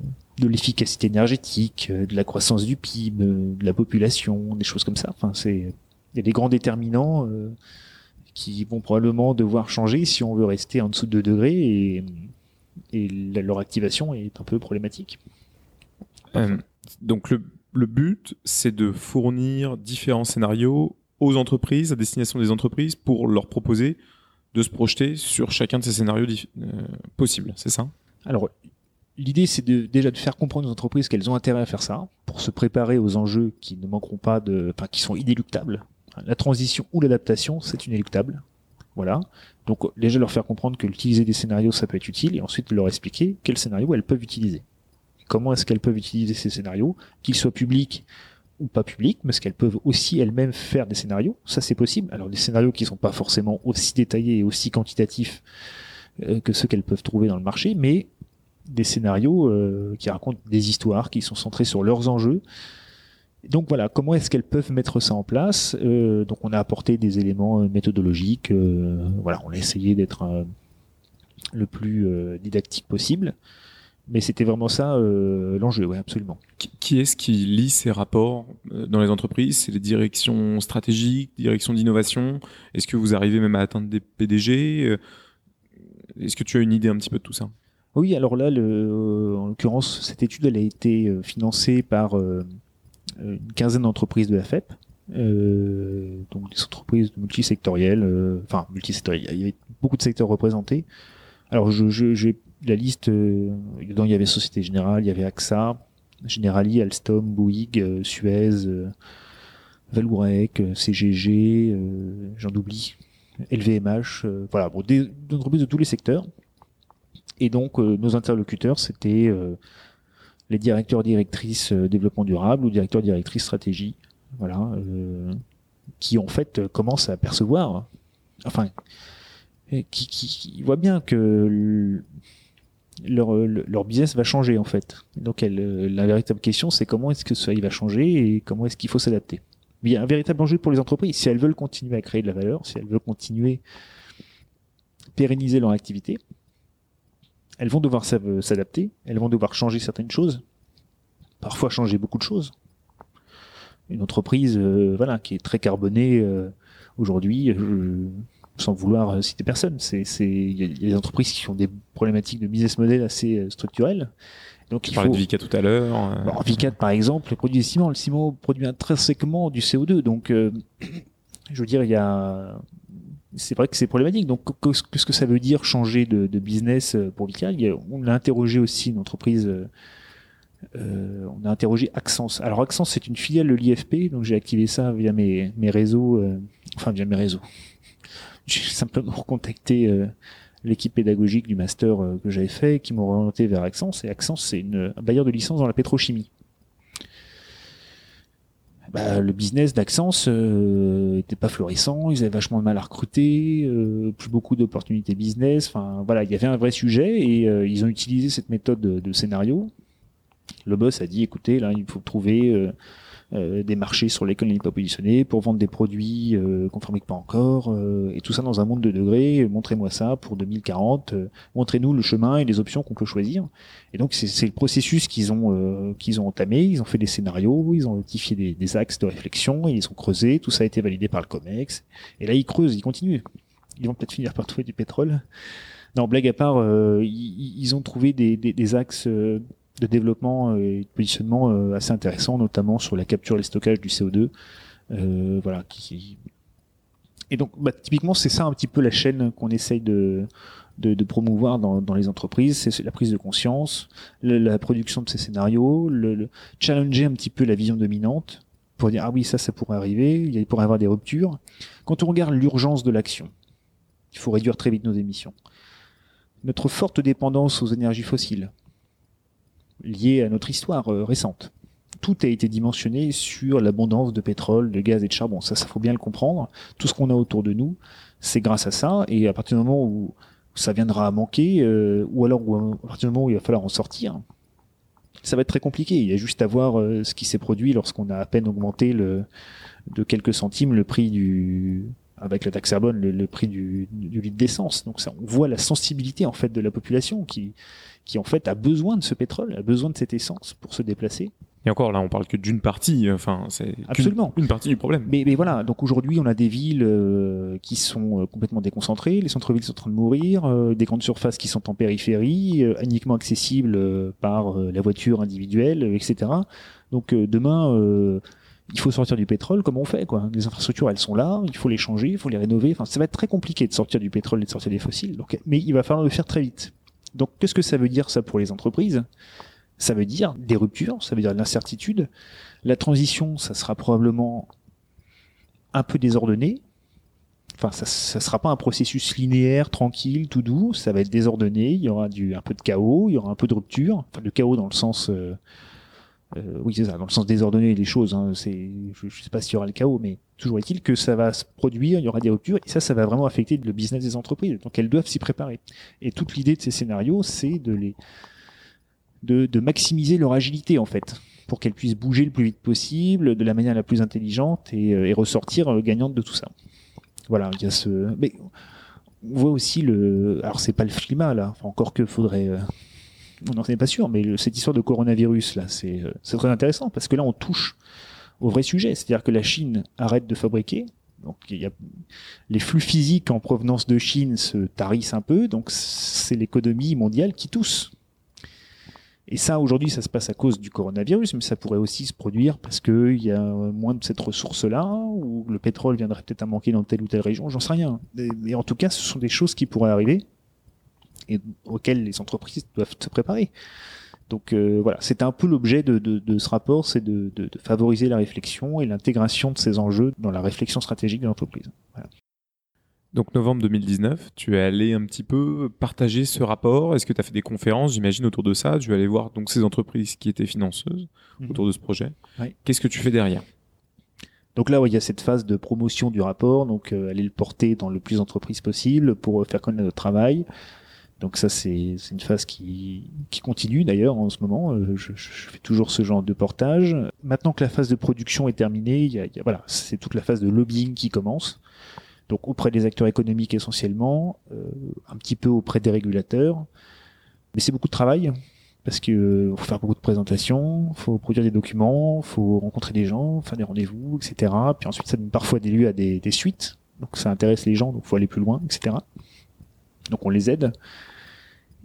A: l'efficacité énergétique, euh, de la croissance du PIB, euh, de la population, des choses comme ça. Enfin, c'est il y a des grands déterminants euh, qui vont probablement devoir changer si on veut rester en dessous de 2 degrés et, leur activation est un peu problématique.
C: Euh, donc le but, c'est de fournir différents scénarios aux entreprises, à destination des entreprises, pour leur proposer de se projeter sur chacun de ces scénarios euh, possibles, c'est ça?
A: Alors, l'idée, c'est de, déjà de faire comprendre aux entreprises qu'elles ont intérêt à faire ça, pour se préparer aux enjeux qui ne manqueront pas de, enfin, qui sont inéluctables. La transition ou l'adaptation, c'est inéluctable. Voilà. Donc, déjà leur faire comprendre que l'utiliser des scénarios, ça peut être utile, et ensuite leur expliquer quels scénarios elles peuvent utiliser. comment est-ce qu'elles peuvent utiliser ces scénarios, qu'ils soient publics ou pas publics, mais est-ce qu'elles peuvent aussi elles-mêmes faire des scénarios Ça, c'est possible. Alors, des scénarios qui sont pas forcément aussi détaillés et aussi quantitatifs euh, que ceux qu'elles peuvent trouver dans le marché, mais des scénarios euh, qui racontent des histoires, qui sont centrés sur leurs enjeux. Donc voilà, comment est-ce qu'elles peuvent mettre ça en place euh, Donc on a apporté des éléments méthodologiques. voilà, on a essayé d'être le plus didactique possible. Mais c'était vraiment ça l'enjeu, ouais, absolument.
C: Qui est-ce qui lit ces rapports dans les entreprises? C'est les directions stratégiques, directions d'innovation? Est-ce que vous arrivez même à atteindre des PDG Est-ce que tu as une idée un petit peu de tout ça?
A: Oui, alors là, le, en l'occurrence, cette étude elle a été euh, financée par euh, une quinzaine d'entreprises de la FEP, euh, donc des entreprises multisectorielles, enfin multisectorielles. Il y avait beaucoup de secteurs représentés. Alors, je, je, j'ai la liste. dedans, il y avait Société Générale, il y avait AXA, Generali, Alstom, Bouygues, Suez, Valourec, CGG, j'en oublie, LVMH. voilà, bon, des, entreprises de tous les secteurs. Et donc, euh, nos interlocuteurs, c'était euh, les directeurs directrices euh, développement durable ou directeurs directrices stratégie, voilà, qui en fait commencent à percevoir, enfin, qui, qui, voient bien que leur, leur business va changer en fait. Donc elle, la véritable question, c'est comment est-ce que ça va changer et comment est-ce qu'il faut s'adapter. Il y a un véritable enjeu pour les entreprises. Si elles veulent continuer à créer de la valeur, si elles veulent continuer à pérenniser leur activité, elles vont devoir s'adapter, elles vont devoir changer certaines choses, parfois changer beaucoup de choses. Une entreprise, euh, voilà, qui est très carbonée euh, aujourd'hui, euh, sans vouloir citer personne, c'est, c'est, il y, a des entreprises qui ont des problématiques de business model assez structurelles.
C: Donc il faut. de Vicat tout à l'heure.
A: Bon, Vicat par exemple produit du ciment. Le ciment produit intrinsèquement du CO2, donc je veux dire, il y a c'est vrai que c'est problématique. Donc, qu'est-ce que ça veut dire changer de, business euh, pour Vical On a interrogé aussi une entreprise. Euh, euh, on a interrogé Accence. Alors Accence, c'est une filiale de l'IFP, donc j'ai activé ça via mes, mes réseaux, enfin via mes réseaux. J'ai simplement contacté l'équipe pédagogique du master que j'avais fait, qui m'ont orienté vers Accence. Et Accence, c'est un bailleur de licence dans la pétrochimie bah, le business d'Axence euh, était pas florissant, ils avaient vachement de mal à recruter, euh, plus beaucoup d'opportunités business. Enfin voilà, il y avait un vrai sujet et euh, ils ont utilisé cette méthode de, de, scénario. Le boss a dit écoutez là il faut trouver euh, euh, des marchés sur lesquels on n'est pas positionné, pour vendre des produits euh, qu'on fabrique pas encore, euh, et tout ça dans un monde de degrés. Montrez-moi ça pour 2040. Euh, montrez-nous le chemin et les options qu'on peut choisir. Et donc c'est le processus qu'ils ont qu'ils ont entamé. Ils ont fait des scénarios, ils ont notifié des, des, axes de réflexion, ils ont creusé. Tout ça a été validé par le Comex. Et là ils creusent, ils continuent. Ils vont peut-être finir par trouver du pétrole. Non, blague à part, ils, ils, ont trouvé des, des, des axes de développement et de positionnement euh, assez intéressant, notamment sur la capture et le stockage du CO2. Euh, voilà, qui, et donc, bah, typiquement, c'est ça un petit peu la chaîne qu'on essaye de, de, de promouvoir dans, dans, les entreprises. C'est la prise de conscience, la production de ces scénarios, le, le, challenger un petit peu la vision dominante pour dire ah oui ça ça pourrait arriver, il pourrait y avoir des ruptures. Quand on regarde l'urgence de l'action, il faut réduire très vite nos émissions. Notre forte dépendance aux énergies fossiles, lié à notre histoire euh, récente. Tout a été dimensionné sur l'abondance de pétrole, de gaz et de charbon. Ça, ça faut bien le comprendre. Tout ce qu'on a autour de nous, c'est grâce à ça. Et à partir du moment où ça viendra à manquer, euh, ou alors à partir du moment où il va falloir en sortir, ça va être très compliqué. Il y a juste à voir euh, ce qui s'est produit lorsqu'on a à peine augmenté le, de quelques centimes le prix du, avec la taxe carbone, le, prix du, du litre d'essence. Donc ça, on voit la sensibilité en fait de la population qui, qui en fait a besoin de ce pétrole, a besoin de cette essence pour se déplacer.
C: Et encore, là, on parle que d'une partie. Enfin, c'est
A: absolument
C: une partie du problème.
A: Mais, mais voilà. Donc aujourd'hui, on a des villes euh, qui sont euh, complètement déconcentrées. Les centres-villes sont en train de mourir. euh, des grandes surfaces qui sont en périphérie, euh, uniquement accessibles euh, par euh, la voiture individuelle, euh, etc. Donc euh, demain, euh, il faut sortir du pétrole. Comment on fait quoi Les infrastructures, elles sont là. Il faut les changer, il faut les rénover. Enfin, ça va être très compliqué de sortir du pétrole et de sortir des fossiles. Donc, mais il va falloir le faire très vite. Donc, qu'est-ce que ça veut dire ça pour les entreprises? Ça veut dire des ruptures, ça veut dire de l'incertitude. La transition, ça sera probablement un peu désordonné. Enfin, ça, ça sera pas un processus linéaire, tranquille, tout doux. Ça va être désordonné. Il y aura un peu de chaos, il y aura un peu de rupture. Enfin, de chaos dans le sens, euh, euh, oui, c'est ça, dans le sens désordonné des choses. Hein. C'est, je, je sais pas s'il y aura le chaos, mais toujours est-il que ça va se produire. Il y aura des ruptures et ça, ça va vraiment affecter le business des entreprises. Donc, elles doivent s'y préparer. Et toute l'idée de ces scénarios, c'est de les de, maximiser leur agilité en fait pour qu'elles puissent bouger le plus vite possible, de la manière la plus intelligente et, euh, ressortir euh, gagnante de tout ça. Voilà, il y a ce. Mais on voit aussi le. Alors c'est pas le climat là, encore que faudrait. On n'en est pas sûr, mais cette histoire de coronavirus là, c'est euh, c'est très intéressant parce que là on touche au vrai sujet, c'est-à-dire que la Chine arrête de fabriquer. Donc les flux physiques en provenance de Chine se tarissent un peu, donc c'est l'économie mondiale qui tousse. Et ça, aujourd'hui, ça se passe à cause du coronavirus, mais ça pourrait aussi se produire parce qu'il y a moins de cette ressource-là, ou le pétrole viendrait peut-être à manquer dans telle ou telle région, j'en sais rien. Mais en tout cas, ce sont des choses qui pourraient arriver et auxquelles les entreprises doivent se préparer. Donc euh, voilà, c'est un peu l'objet de, de- de ce rapport, c'est de, favoriser la réflexion et l'intégration de ces enjeux dans la réflexion stratégique de l'entreprise. Voilà.
C: Donc novembre 2019, tu es allé un petit peu partager ce rapport. Est-ce que tu as fait des conférences, j'imagine, autour de ça Tu es allé voir donc ces entreprises qui étaient financeuses autour de ce projet.
A: Oui.
C: Qu'est-ce que tu fais derrière?
A: Donc là, ouais, il y a cette phase de promotion du rapport, donc euh, aller le porter dans le plus d'entreprises possible pour euh, faire connaître notre travail. Donc ça, c'est une phase qui, continue d'ailleurs en ce moment. Euh, je, fais toujours ce genre de portage. Maintenant que la phase de production est terminée, il il voilà, c'est toute la phase de lobbying qui commence. Donc auprès des acteurs économiques essentiellement, euh, un petit peu auprès des régulateurs. Mais c'est beaucoup de travail parce que euh, faut faire beaucoup de présentations, faut produire des documents, faut rencontrer des gens, faire des rendez-vous, etc. Puis ensuite, ça donne parfois des lieux à des, suites. Donc ça intéresse les gens, donc faut aller plus loin, etc. Donc on les aide.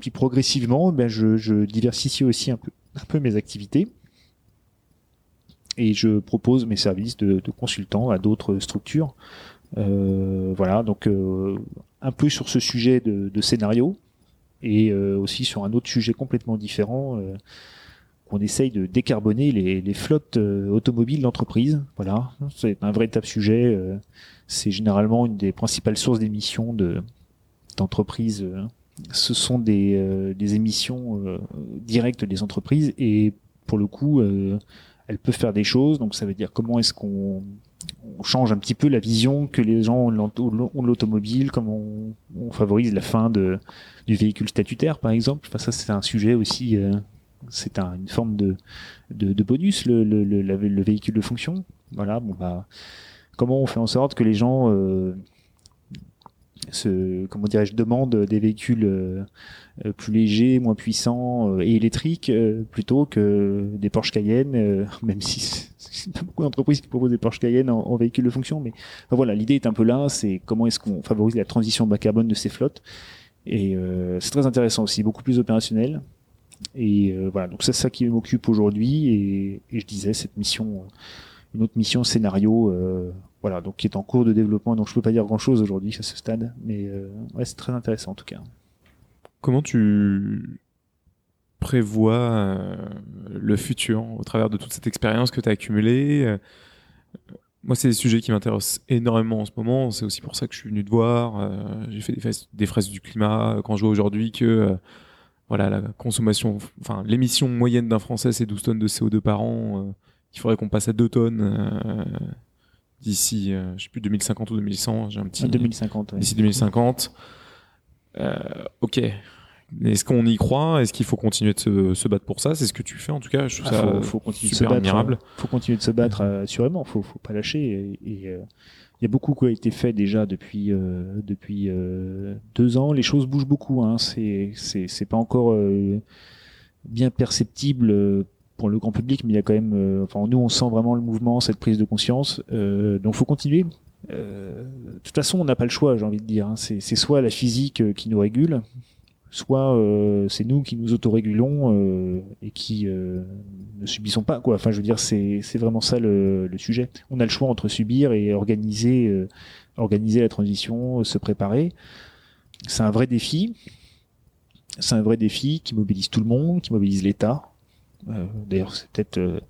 A: Puis progressivement, ben je, diversifie aussi un peu, un peu mes activités et je propose mes services de, de consultant à d'autres structures. Euh, voilà, donc euh, un peu sur ce sujet de, scénario et euh, aussi sur un autre sujet complètement différent. qu'on essaye de décarboner les, flottes automobiles d'entreprise. Voilà, c'est un véritable sujet. euh, c'est généralement une des principales sources d'émissions de d'entreprises. Ce sont des, euh, émissions euh, directes des entreprises et pour le coup, euh, elles peuvent faire des choses. Donc ça veut dire comment est-ce qu'on on change un petit peu la vision que les gens ont de l'automobile, comment on, favorise la fin de, du véhicule statutaire, par exemple. Enfin, ça, c'est un sujet aussi. c'est un- une forme de, bonus, le, le, véhicule de fonction. Voilà, bon bah, comment on fait en sorte que les gens se, comment dirais-je, demandent des véhicules euh, euh, plus légers, moins puissants euh, et électriques plutôt que des Porsche Cayenne, même si c'est- pas beaucoup d'entreprises qui proposent des Porsche Cayenne en, en véhicule de fonction, mais enfin, voilà, l'idée est un peu là, c'est comment est-ce qu'on favorise la transition bas carbone de ces flottes. Et euh, c'est très intéressant aussi, beaucoup plus opérationnel. Et euh, voilà, donc c'est ça qui m'occupe aujourd'hui. Et, et je disais, cette mission, une autre mission scénario, euh, voilà, donc qui est en cours de développement. Donc je peux pas dire grand chose aujourd'hui à ce stade, mais euh, ouais, c'est très intéressant en tout cas.
C: Comment tu prévois euh, le futur au travers de toute cette expérience que tu as accumulée euh, Moi, c'est des sujets qui m'intéressent énormément en ce moment. C'est aussi pour ça que je suis venu te voir. J'ai fait des, fraises- du climat quand je vois aujourd'hui que voilà, la consommation, enfin l'émission moyenne d'un Français, c'est 12 tonnes de CO2 par an. il faudrait qu'on passe à 2 tonnes d'ici, euh, je sais plus, 2050 ou 2100. J'ai un petit.
A: En 2050. ouais.
C: d'ici 2050. Euh, ok. Est-ce qu'on y croit? Est-ce qu'il faut continuer de se, se battre pour ça? C'est ce que tu fais en tout cas. Je trouve
A: Ah,
C: ça
A: faut, faut continuer de se battre.
C: admirable.
A: euh, Faut continuer de se battre euh, assurément. Faut, faut pas lâcher. Et euh, il y a beaucoup qui a été fait déjà depuis euh, depuis euh, deux ans. Les choses bougent beaucoup. Hein. C'est c'est c'est pas encore bien perceptible pour le grand public, mais il y a quand même, euh, enfin nous on sent vraiment le mouvement, cette prise de conscience. Euh, donc faut continuer. Euh, de toute façon, on n'a pas le choix, j'ai envie de dire. Hein. C'est, soit la physique euh, qui nous régule, soit euh, c'est nous qui nous autorégulons euh, et qui ne subissons pas. Quoi. Enfin, je veux dire, c'est, vraiment ça le, le sujet. On a le choix entre subir et organiser, organiser la transition, se préparer. C'est un vrai défi. C'est un vrai défi qui mobilise tout le monde, qui mobilise l'État. Euh, d'ailleurs, c'est peut-être, euh,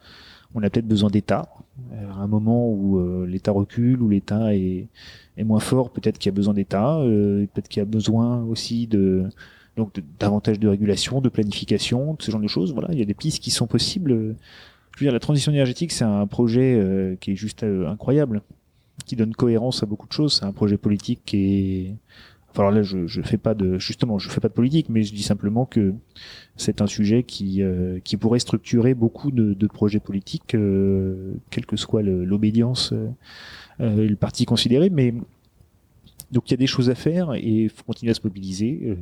A: on a peut-être besoin d'État. Euh, à un moment où l'État recule, où l'État est, est moins fort, peut-être qu'il y a besoin d'État. peut-être qu'il y a besoin aussi de donc davantage de régulation, de planification, de ce genre de choses. Voilà, il y a des pistes qui sont possibles. Je veux dire, la transition énergétique, c'est un projet qui est juste incroyable, qui donne cohérence à beaucoup de choses. C'est un projet politique qui est alors là, je, je fais pas de justement, je fais pas de politique, mais je dis simplement que c'est un sujet qui euh, qui pourrait structurer beaucoup de, projets politiques, euh, quelle que soit l'obédience euh, euh, et le parti considéré. Mais donc il y a des choses à faire et faut continuer à se mobiliser.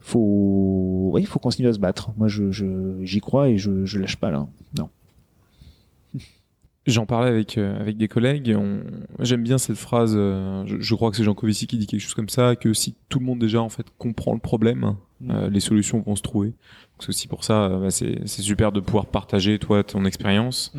A: Faut, oui, faut continuer à se battre. Moi, je, je- j'y crois et je, je lâche pas là. Non.
B: J'en parlais avec euh, avec des collègues. On... J'aime bien cette phrase. euh, je, je crois que c'est Jean Covici qui dit quelque chose comme ça que si tout le monde déjà en fait comprend le problème, euh, les solutions vont se trouver. C'est aussi pour ça, euh, bah, c'est super de pouvoir partager toi ton expérience.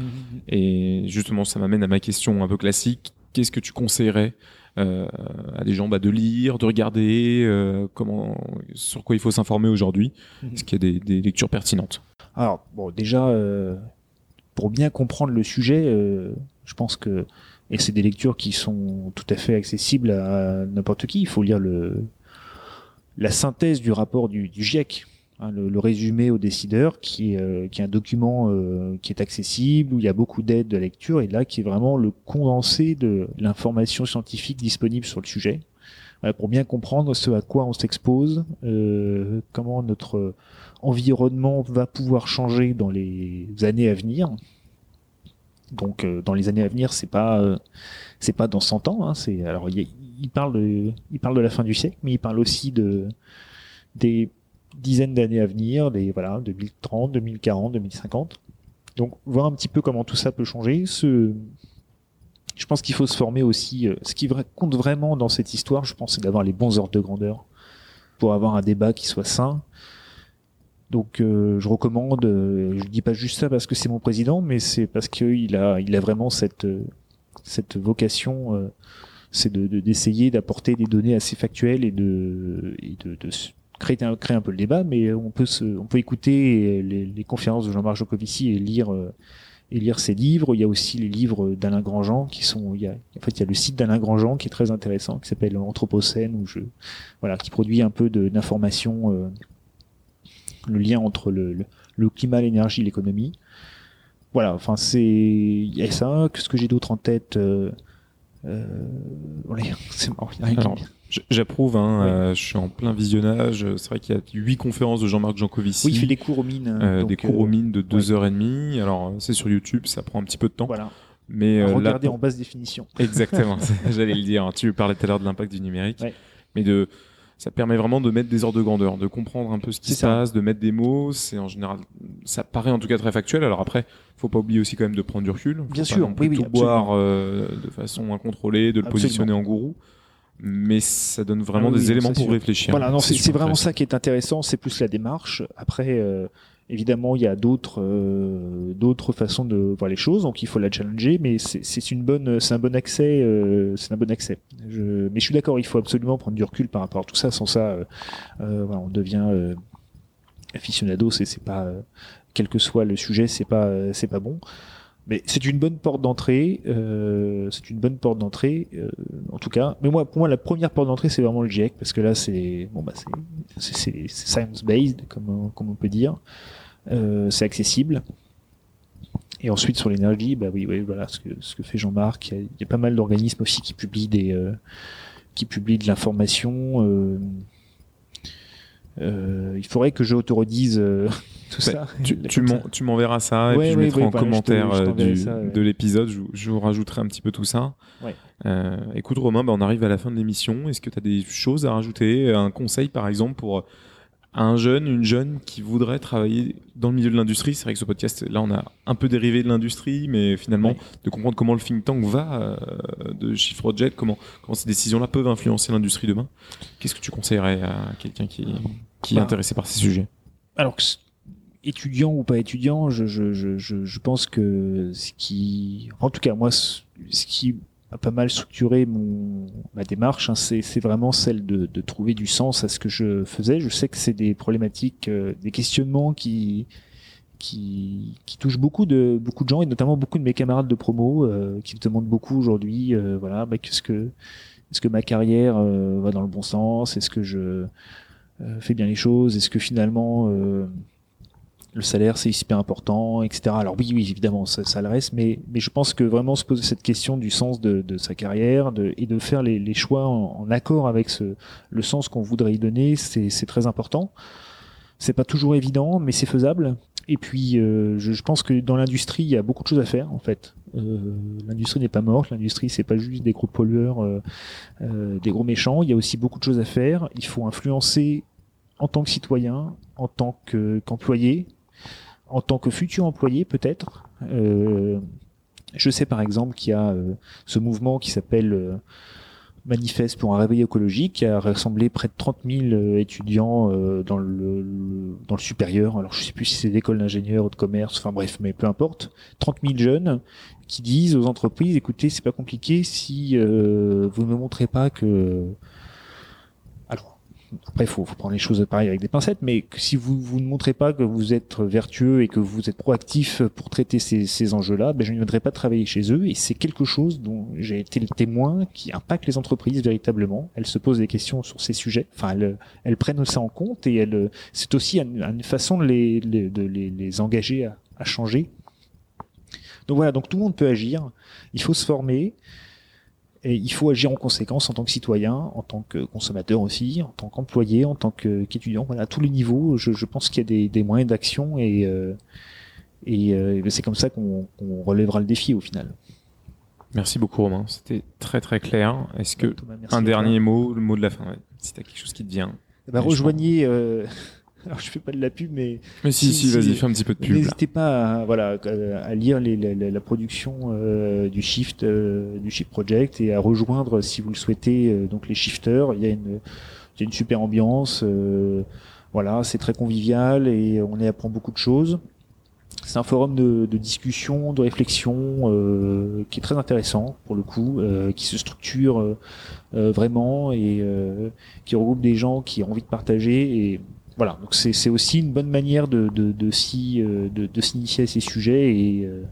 B: Et justement, ça m'amène à ma question un peu classique. Qu'est-ce que tu conseillerais euh, à des gens bah, de lire, de regarder, euh, comment, sur quoi il faut s'informer aujourd'hui. Est-ce qu'il y a des, des lectures pertinentes?
A: Alors, bon, déjà, euh, pour bien comprendre le sujet, euh, je pense que, et c'est des lectures qui sont tout à fait accessibles à n'importe qui, il faut lire le, la synthèse du rapport du, GIEC, hein, le, le résumé aux décideurs, qui est, euh, qui est un document euh, qui est accessible, où il y a beaucoup d'aides de lecture, et là, qui est vraiment le condensé de l'information scientifique disponible sur le sujet. Voilà, pour bien comprendre ce à quoi on s'expose, euh, comment notre environnement va pouvoir changer dans les années à venir. Donc euh, dans les années à venir, c'est pas euh, c'est pas dans 100 ans. Hein, c'est alors il, parle de il parle de la fin du siècle, mais il parle aussi de des dizaines d'années à venir, des voilà 2030, 2040, 2050. Donc voir un petit peu comment tout ça peut changer. Je pense qu'il faut se former aussi. euh, ce qui compte vraiment dans cette histoire, je pense, c'est d'avoir les bons ordres de grandeur pour avoir un débat qui soit sain. Donc euh, je recommande, euh, je dis pas juste ça parce que c'est mon président, mais c'est parce qu'il a, il a vraiment cette, euh, cette vocation, euh, c'est de, de- d'essayer d'apporter des données assez factuelles et de, et de, de créer un, peu le débat, mais on peut se, on peut écouter les, les conférences de Jean-Marc Jancovici et lire euh, et lire ses livres. Il y a aussi les livres d'Alain Grandjean qui sont, il y a, en fait, il y a le site d'Alain Grandjean qui est très intéressant, qui s'appelle Anthropocène, où je, voilà, qui produit un peu d'informations, euh, le lien entre le, le, le climat, l'énergie, l'économie. Voilà, enfin c'est, il y a ça. Qu'est-ce que j'ai d'autre en tête euh, euh, c'est marrant, il y a rien
B: J'approuve, hein,
A: Oui.
B: euh, je suis en plein visionnage. C'est vrai qu'il y a huit conférences de Jean-Marc Jancovici.
A: Oui, il fait des cours aux mines.
B: euh,
A: donc,
B: des cours aux
A: euh,
B: mines de deux heures et demie. Alors, c'est sur YouTube, ça prend un petit peu de temps.
A: Voilà.
B: Mais là,
A: Regardez
B: pour-
A: en basse définition.
B: Exactement, j'allais le dire. Tu parlais tout à l'heure de l'impact du numérique,
A: Ouais.
B: mais de ça permet vraiment de mettre des ordres de grandeur, de comprendre un peu ce qui se passe, de mettre des mots. C'est en général, ça paraît en tout cas très factuel. Alors après, faut pas oublier aussi quand même de prendre du recul.
A: Bien
B: pas
A: sûr,
B: plus
A: oui, oui,
B: tout boire euh, de façon incontrôlée, de le
A: Absolument.
B: positionner en gourou. Mais ça donne vraiment
A: Ah oui,
B: des éléments pour
A: sûr.
B: réfléchir.
A: Voilà, non, c'est vraiment ça qui est intéressant, c'est plus la démarche. Après, euh, évidemment, il y a d'autres euh, d'autres façons de voir les choses, donc il faut la challenger, mais c'est c'est une bonne, c'est un bon accès, euh, c'est un bon accès. Je, mais je suis d'accord, il faut absolument prendre du recul par rapport à tout ça. Sans ça, euh, euh, voilà, on devient euh, aficionado, c'est c'est pas, euh, quel que soit le sujet, c'est pas euh, c'est pas bon. Mais c'est une bonne porte d'entrée. Euh, c'est une bonne porte d'entrée, euh, en tout cas. Mais moi, pour moi, la première porte d'entrée, c'est vraiment le GIEC parce que là, c'est bon, bah, c'est- science based, comme on- comme on peut dire. Euh, c'est accessible. Et ensuite sur l'énergie, bah oui, oui, voilà ce que ce que fait Jean-Marc. Il y, y a pas mal d'organismes aussi qui publient des euh, qui publient de l'information. Euh, il faudrait que je autoredise euh, tout ça.
B: Tu, m'enverras ça et
A: Ouais,
B: puis je
A: ouais,
B: mettrai
A: ouais,
B: en
A: voilà, je te-
B: commentaire
A: je
B: euh, du-
A: ça,
B: de l'épisode. Je, je vous rajouterai un petit peu tout ça. Euh, écoute Romain, bah, on arrive à la fin de l'émission. Est-ce que tu as des choses à rajouter Un conseil par exemple pour
C: à un jeune, une jeune qui voudrait travailler dans le milieu de l'industrie C'est vrai que ce podcast, là, on a un peu dérivé de l'industrie, mais finalement,
A: Oui.
C: de comprendre comment le think tank va euh, de Shift Project, comment, comment ces décisions-là peuvent influencer l'industrie demain. Qu'est-ce que tu conseillerais à quelqu'un qui, qui est
A: Bah.
C: intéressé par ces sujets?
A: Alors étudiant ou pas étudiant, je, je, je, je, pense que ce qui, en tout cas moi, ce qui pas mal structuré mon ma démarche, hein, c'est vraiment celle de, de trouver du sens à ce que je faisais. Je sais que c'est des problématiques, euh, des questionnements qui qui, qui touchent beaucoup de beaucoup de gens et notamment beaucoup de mes camarades de promo euh, qui me demandent beaucoup aujourd'hui. euh, voilà, bah, qu'est-ce que est-ce que ma carrière euh, va dans le bon sens? Est-ce que je euh, fais bien les choses? Est-ce que finalement euh, le salaire c'est super important, etc. Alors oui, oui, évidemment, ça, ça le reste, mais, mais je pense que vraiment se poser cette question du sens de, de sa carrière de, et de faire les, les choix en, en accord avec ce, le sens qu'on voudrait y donner, c'est très important. C'est pas toujours évident, mais c'est faisable. Et puis, euh, je, je pense que dans l'industrie, il y a beaucoup de choses à faire, en fait. Euh, l'industrie n'est pas morte, l'industrie c'est pas juste des gros pollueurs, euh, euh, des gros méchants. Il y a aussi beaucoup de choses à faire. Il faut influencer en tant que citoyen, en tant que- qu'employé, en tant que futur employé peut-être. Euh, je sais par exemple qu'il y a euh, ce mouvement qui s'appelle euh, Manifeste pour un réveil écologique qui a rassemblé près de 30 000 euh, étudiants dans le, dans le supérieur. Alors je sais plus si c'est d'école d'ingénieurs ou de commerce, enfin bref, mais peu importe. 30 000 jeunes qui disent aux entreprises écoutez, c'est pas compliqué si vous ne me montrez pas que après, faut, faut prendre les choses pareil avec des pincettes, mais si vous, vous ne montrez pas que vous êtes vertueux et que vous êtes proactif pour traiter ces, ces enjeux-là, ben, je ne viendrai pas travailler chez eux. Et c'est quelque chose dont j'ai été le témoin qui impacte les entreprises véritablement. Elles se posent des questions sur ces sujets. Enfin, elles, prennent ça en compte et c'est aussi une, façon de les, de les engager à, à changer. Donc voilà, donc tout le monde peut agir. Il faut se former. Et il faut agir en conséquence en tant que citoyen, en tant que consommateur aussi, en tant qu'employé, en tant qu'étudiant. Voilà, à tous les niveaux, je, je pense qu'il y a des, des moyens d'action et, euh, et euh, c'est comme ça qu'on qu'on relèvera le défi au final.
C: Merci beaucoup Romain, c'était très très clair. Est-ce que
A: Thomas,
C: un
A: toi.
C: dernier mot, le mot de la fin, ouais. si tu as quelque chose qui te vient.
A: Ben,
C: je
A: rejoignez. euh, alors je fais pas de la pub, mais
C: Mais si,
A: Si,
C: si, vas-y, fais un petit peu de pub.
A: N'hésitez pas à, voilà, à- lire les- la, la- la production euh, du Shift, euh, du Shift Project et à rejoindre, si vous le souhaitez, euh, donc les shifters. Il y a une, il y a une super ambiance. euh, voilà, c'est très convivial et on y apprend beaucoup de choses. C'est un forum de, de discussion, de réflexion euh, qui est très intéressant pour le coup, euh, qui se structure vraiment et euh, qui regroupe des gens qui ont envie de partager et voilà, donc c'est aussi une bonne manière de, de, de s'y, euh, de, de s'initier à ces sujets et, euh,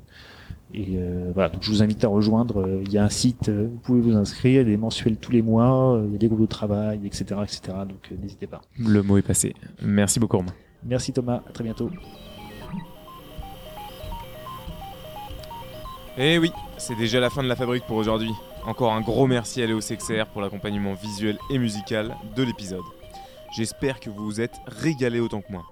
A: et euh, voilà, donc je vous invite à rejoindre. Il y a un site, vous pouvez vous inscrire, il y a des mensuels tous les mois, il y a des groupes de travail, etc., etc. Donc n'hésitez pas.
C: Le mot est passé. Merci beaucoup Romain.
A: Merci Thomas, à très bientôt.
B: Eh oui, c'est déjà la fin de la fabrique pour aujourd'hui. Encore un gros merci à Léo Sexer pour l'accompagnement visuel et musical de l'épisode. J'espère que vous vous êtes régalé autant que moi.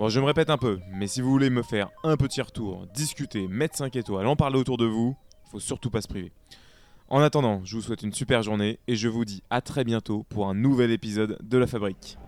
B: Bon, je me répète un peu, mais si vous voulez me faire un petit retour, discuter, mettre 5 étoiles, en parler autour de vous, faut surtout pas se priver. En attendant, je vous souhaite une super journée et je vous dis à très bientôt pour un nouvel épisode de la fabrique.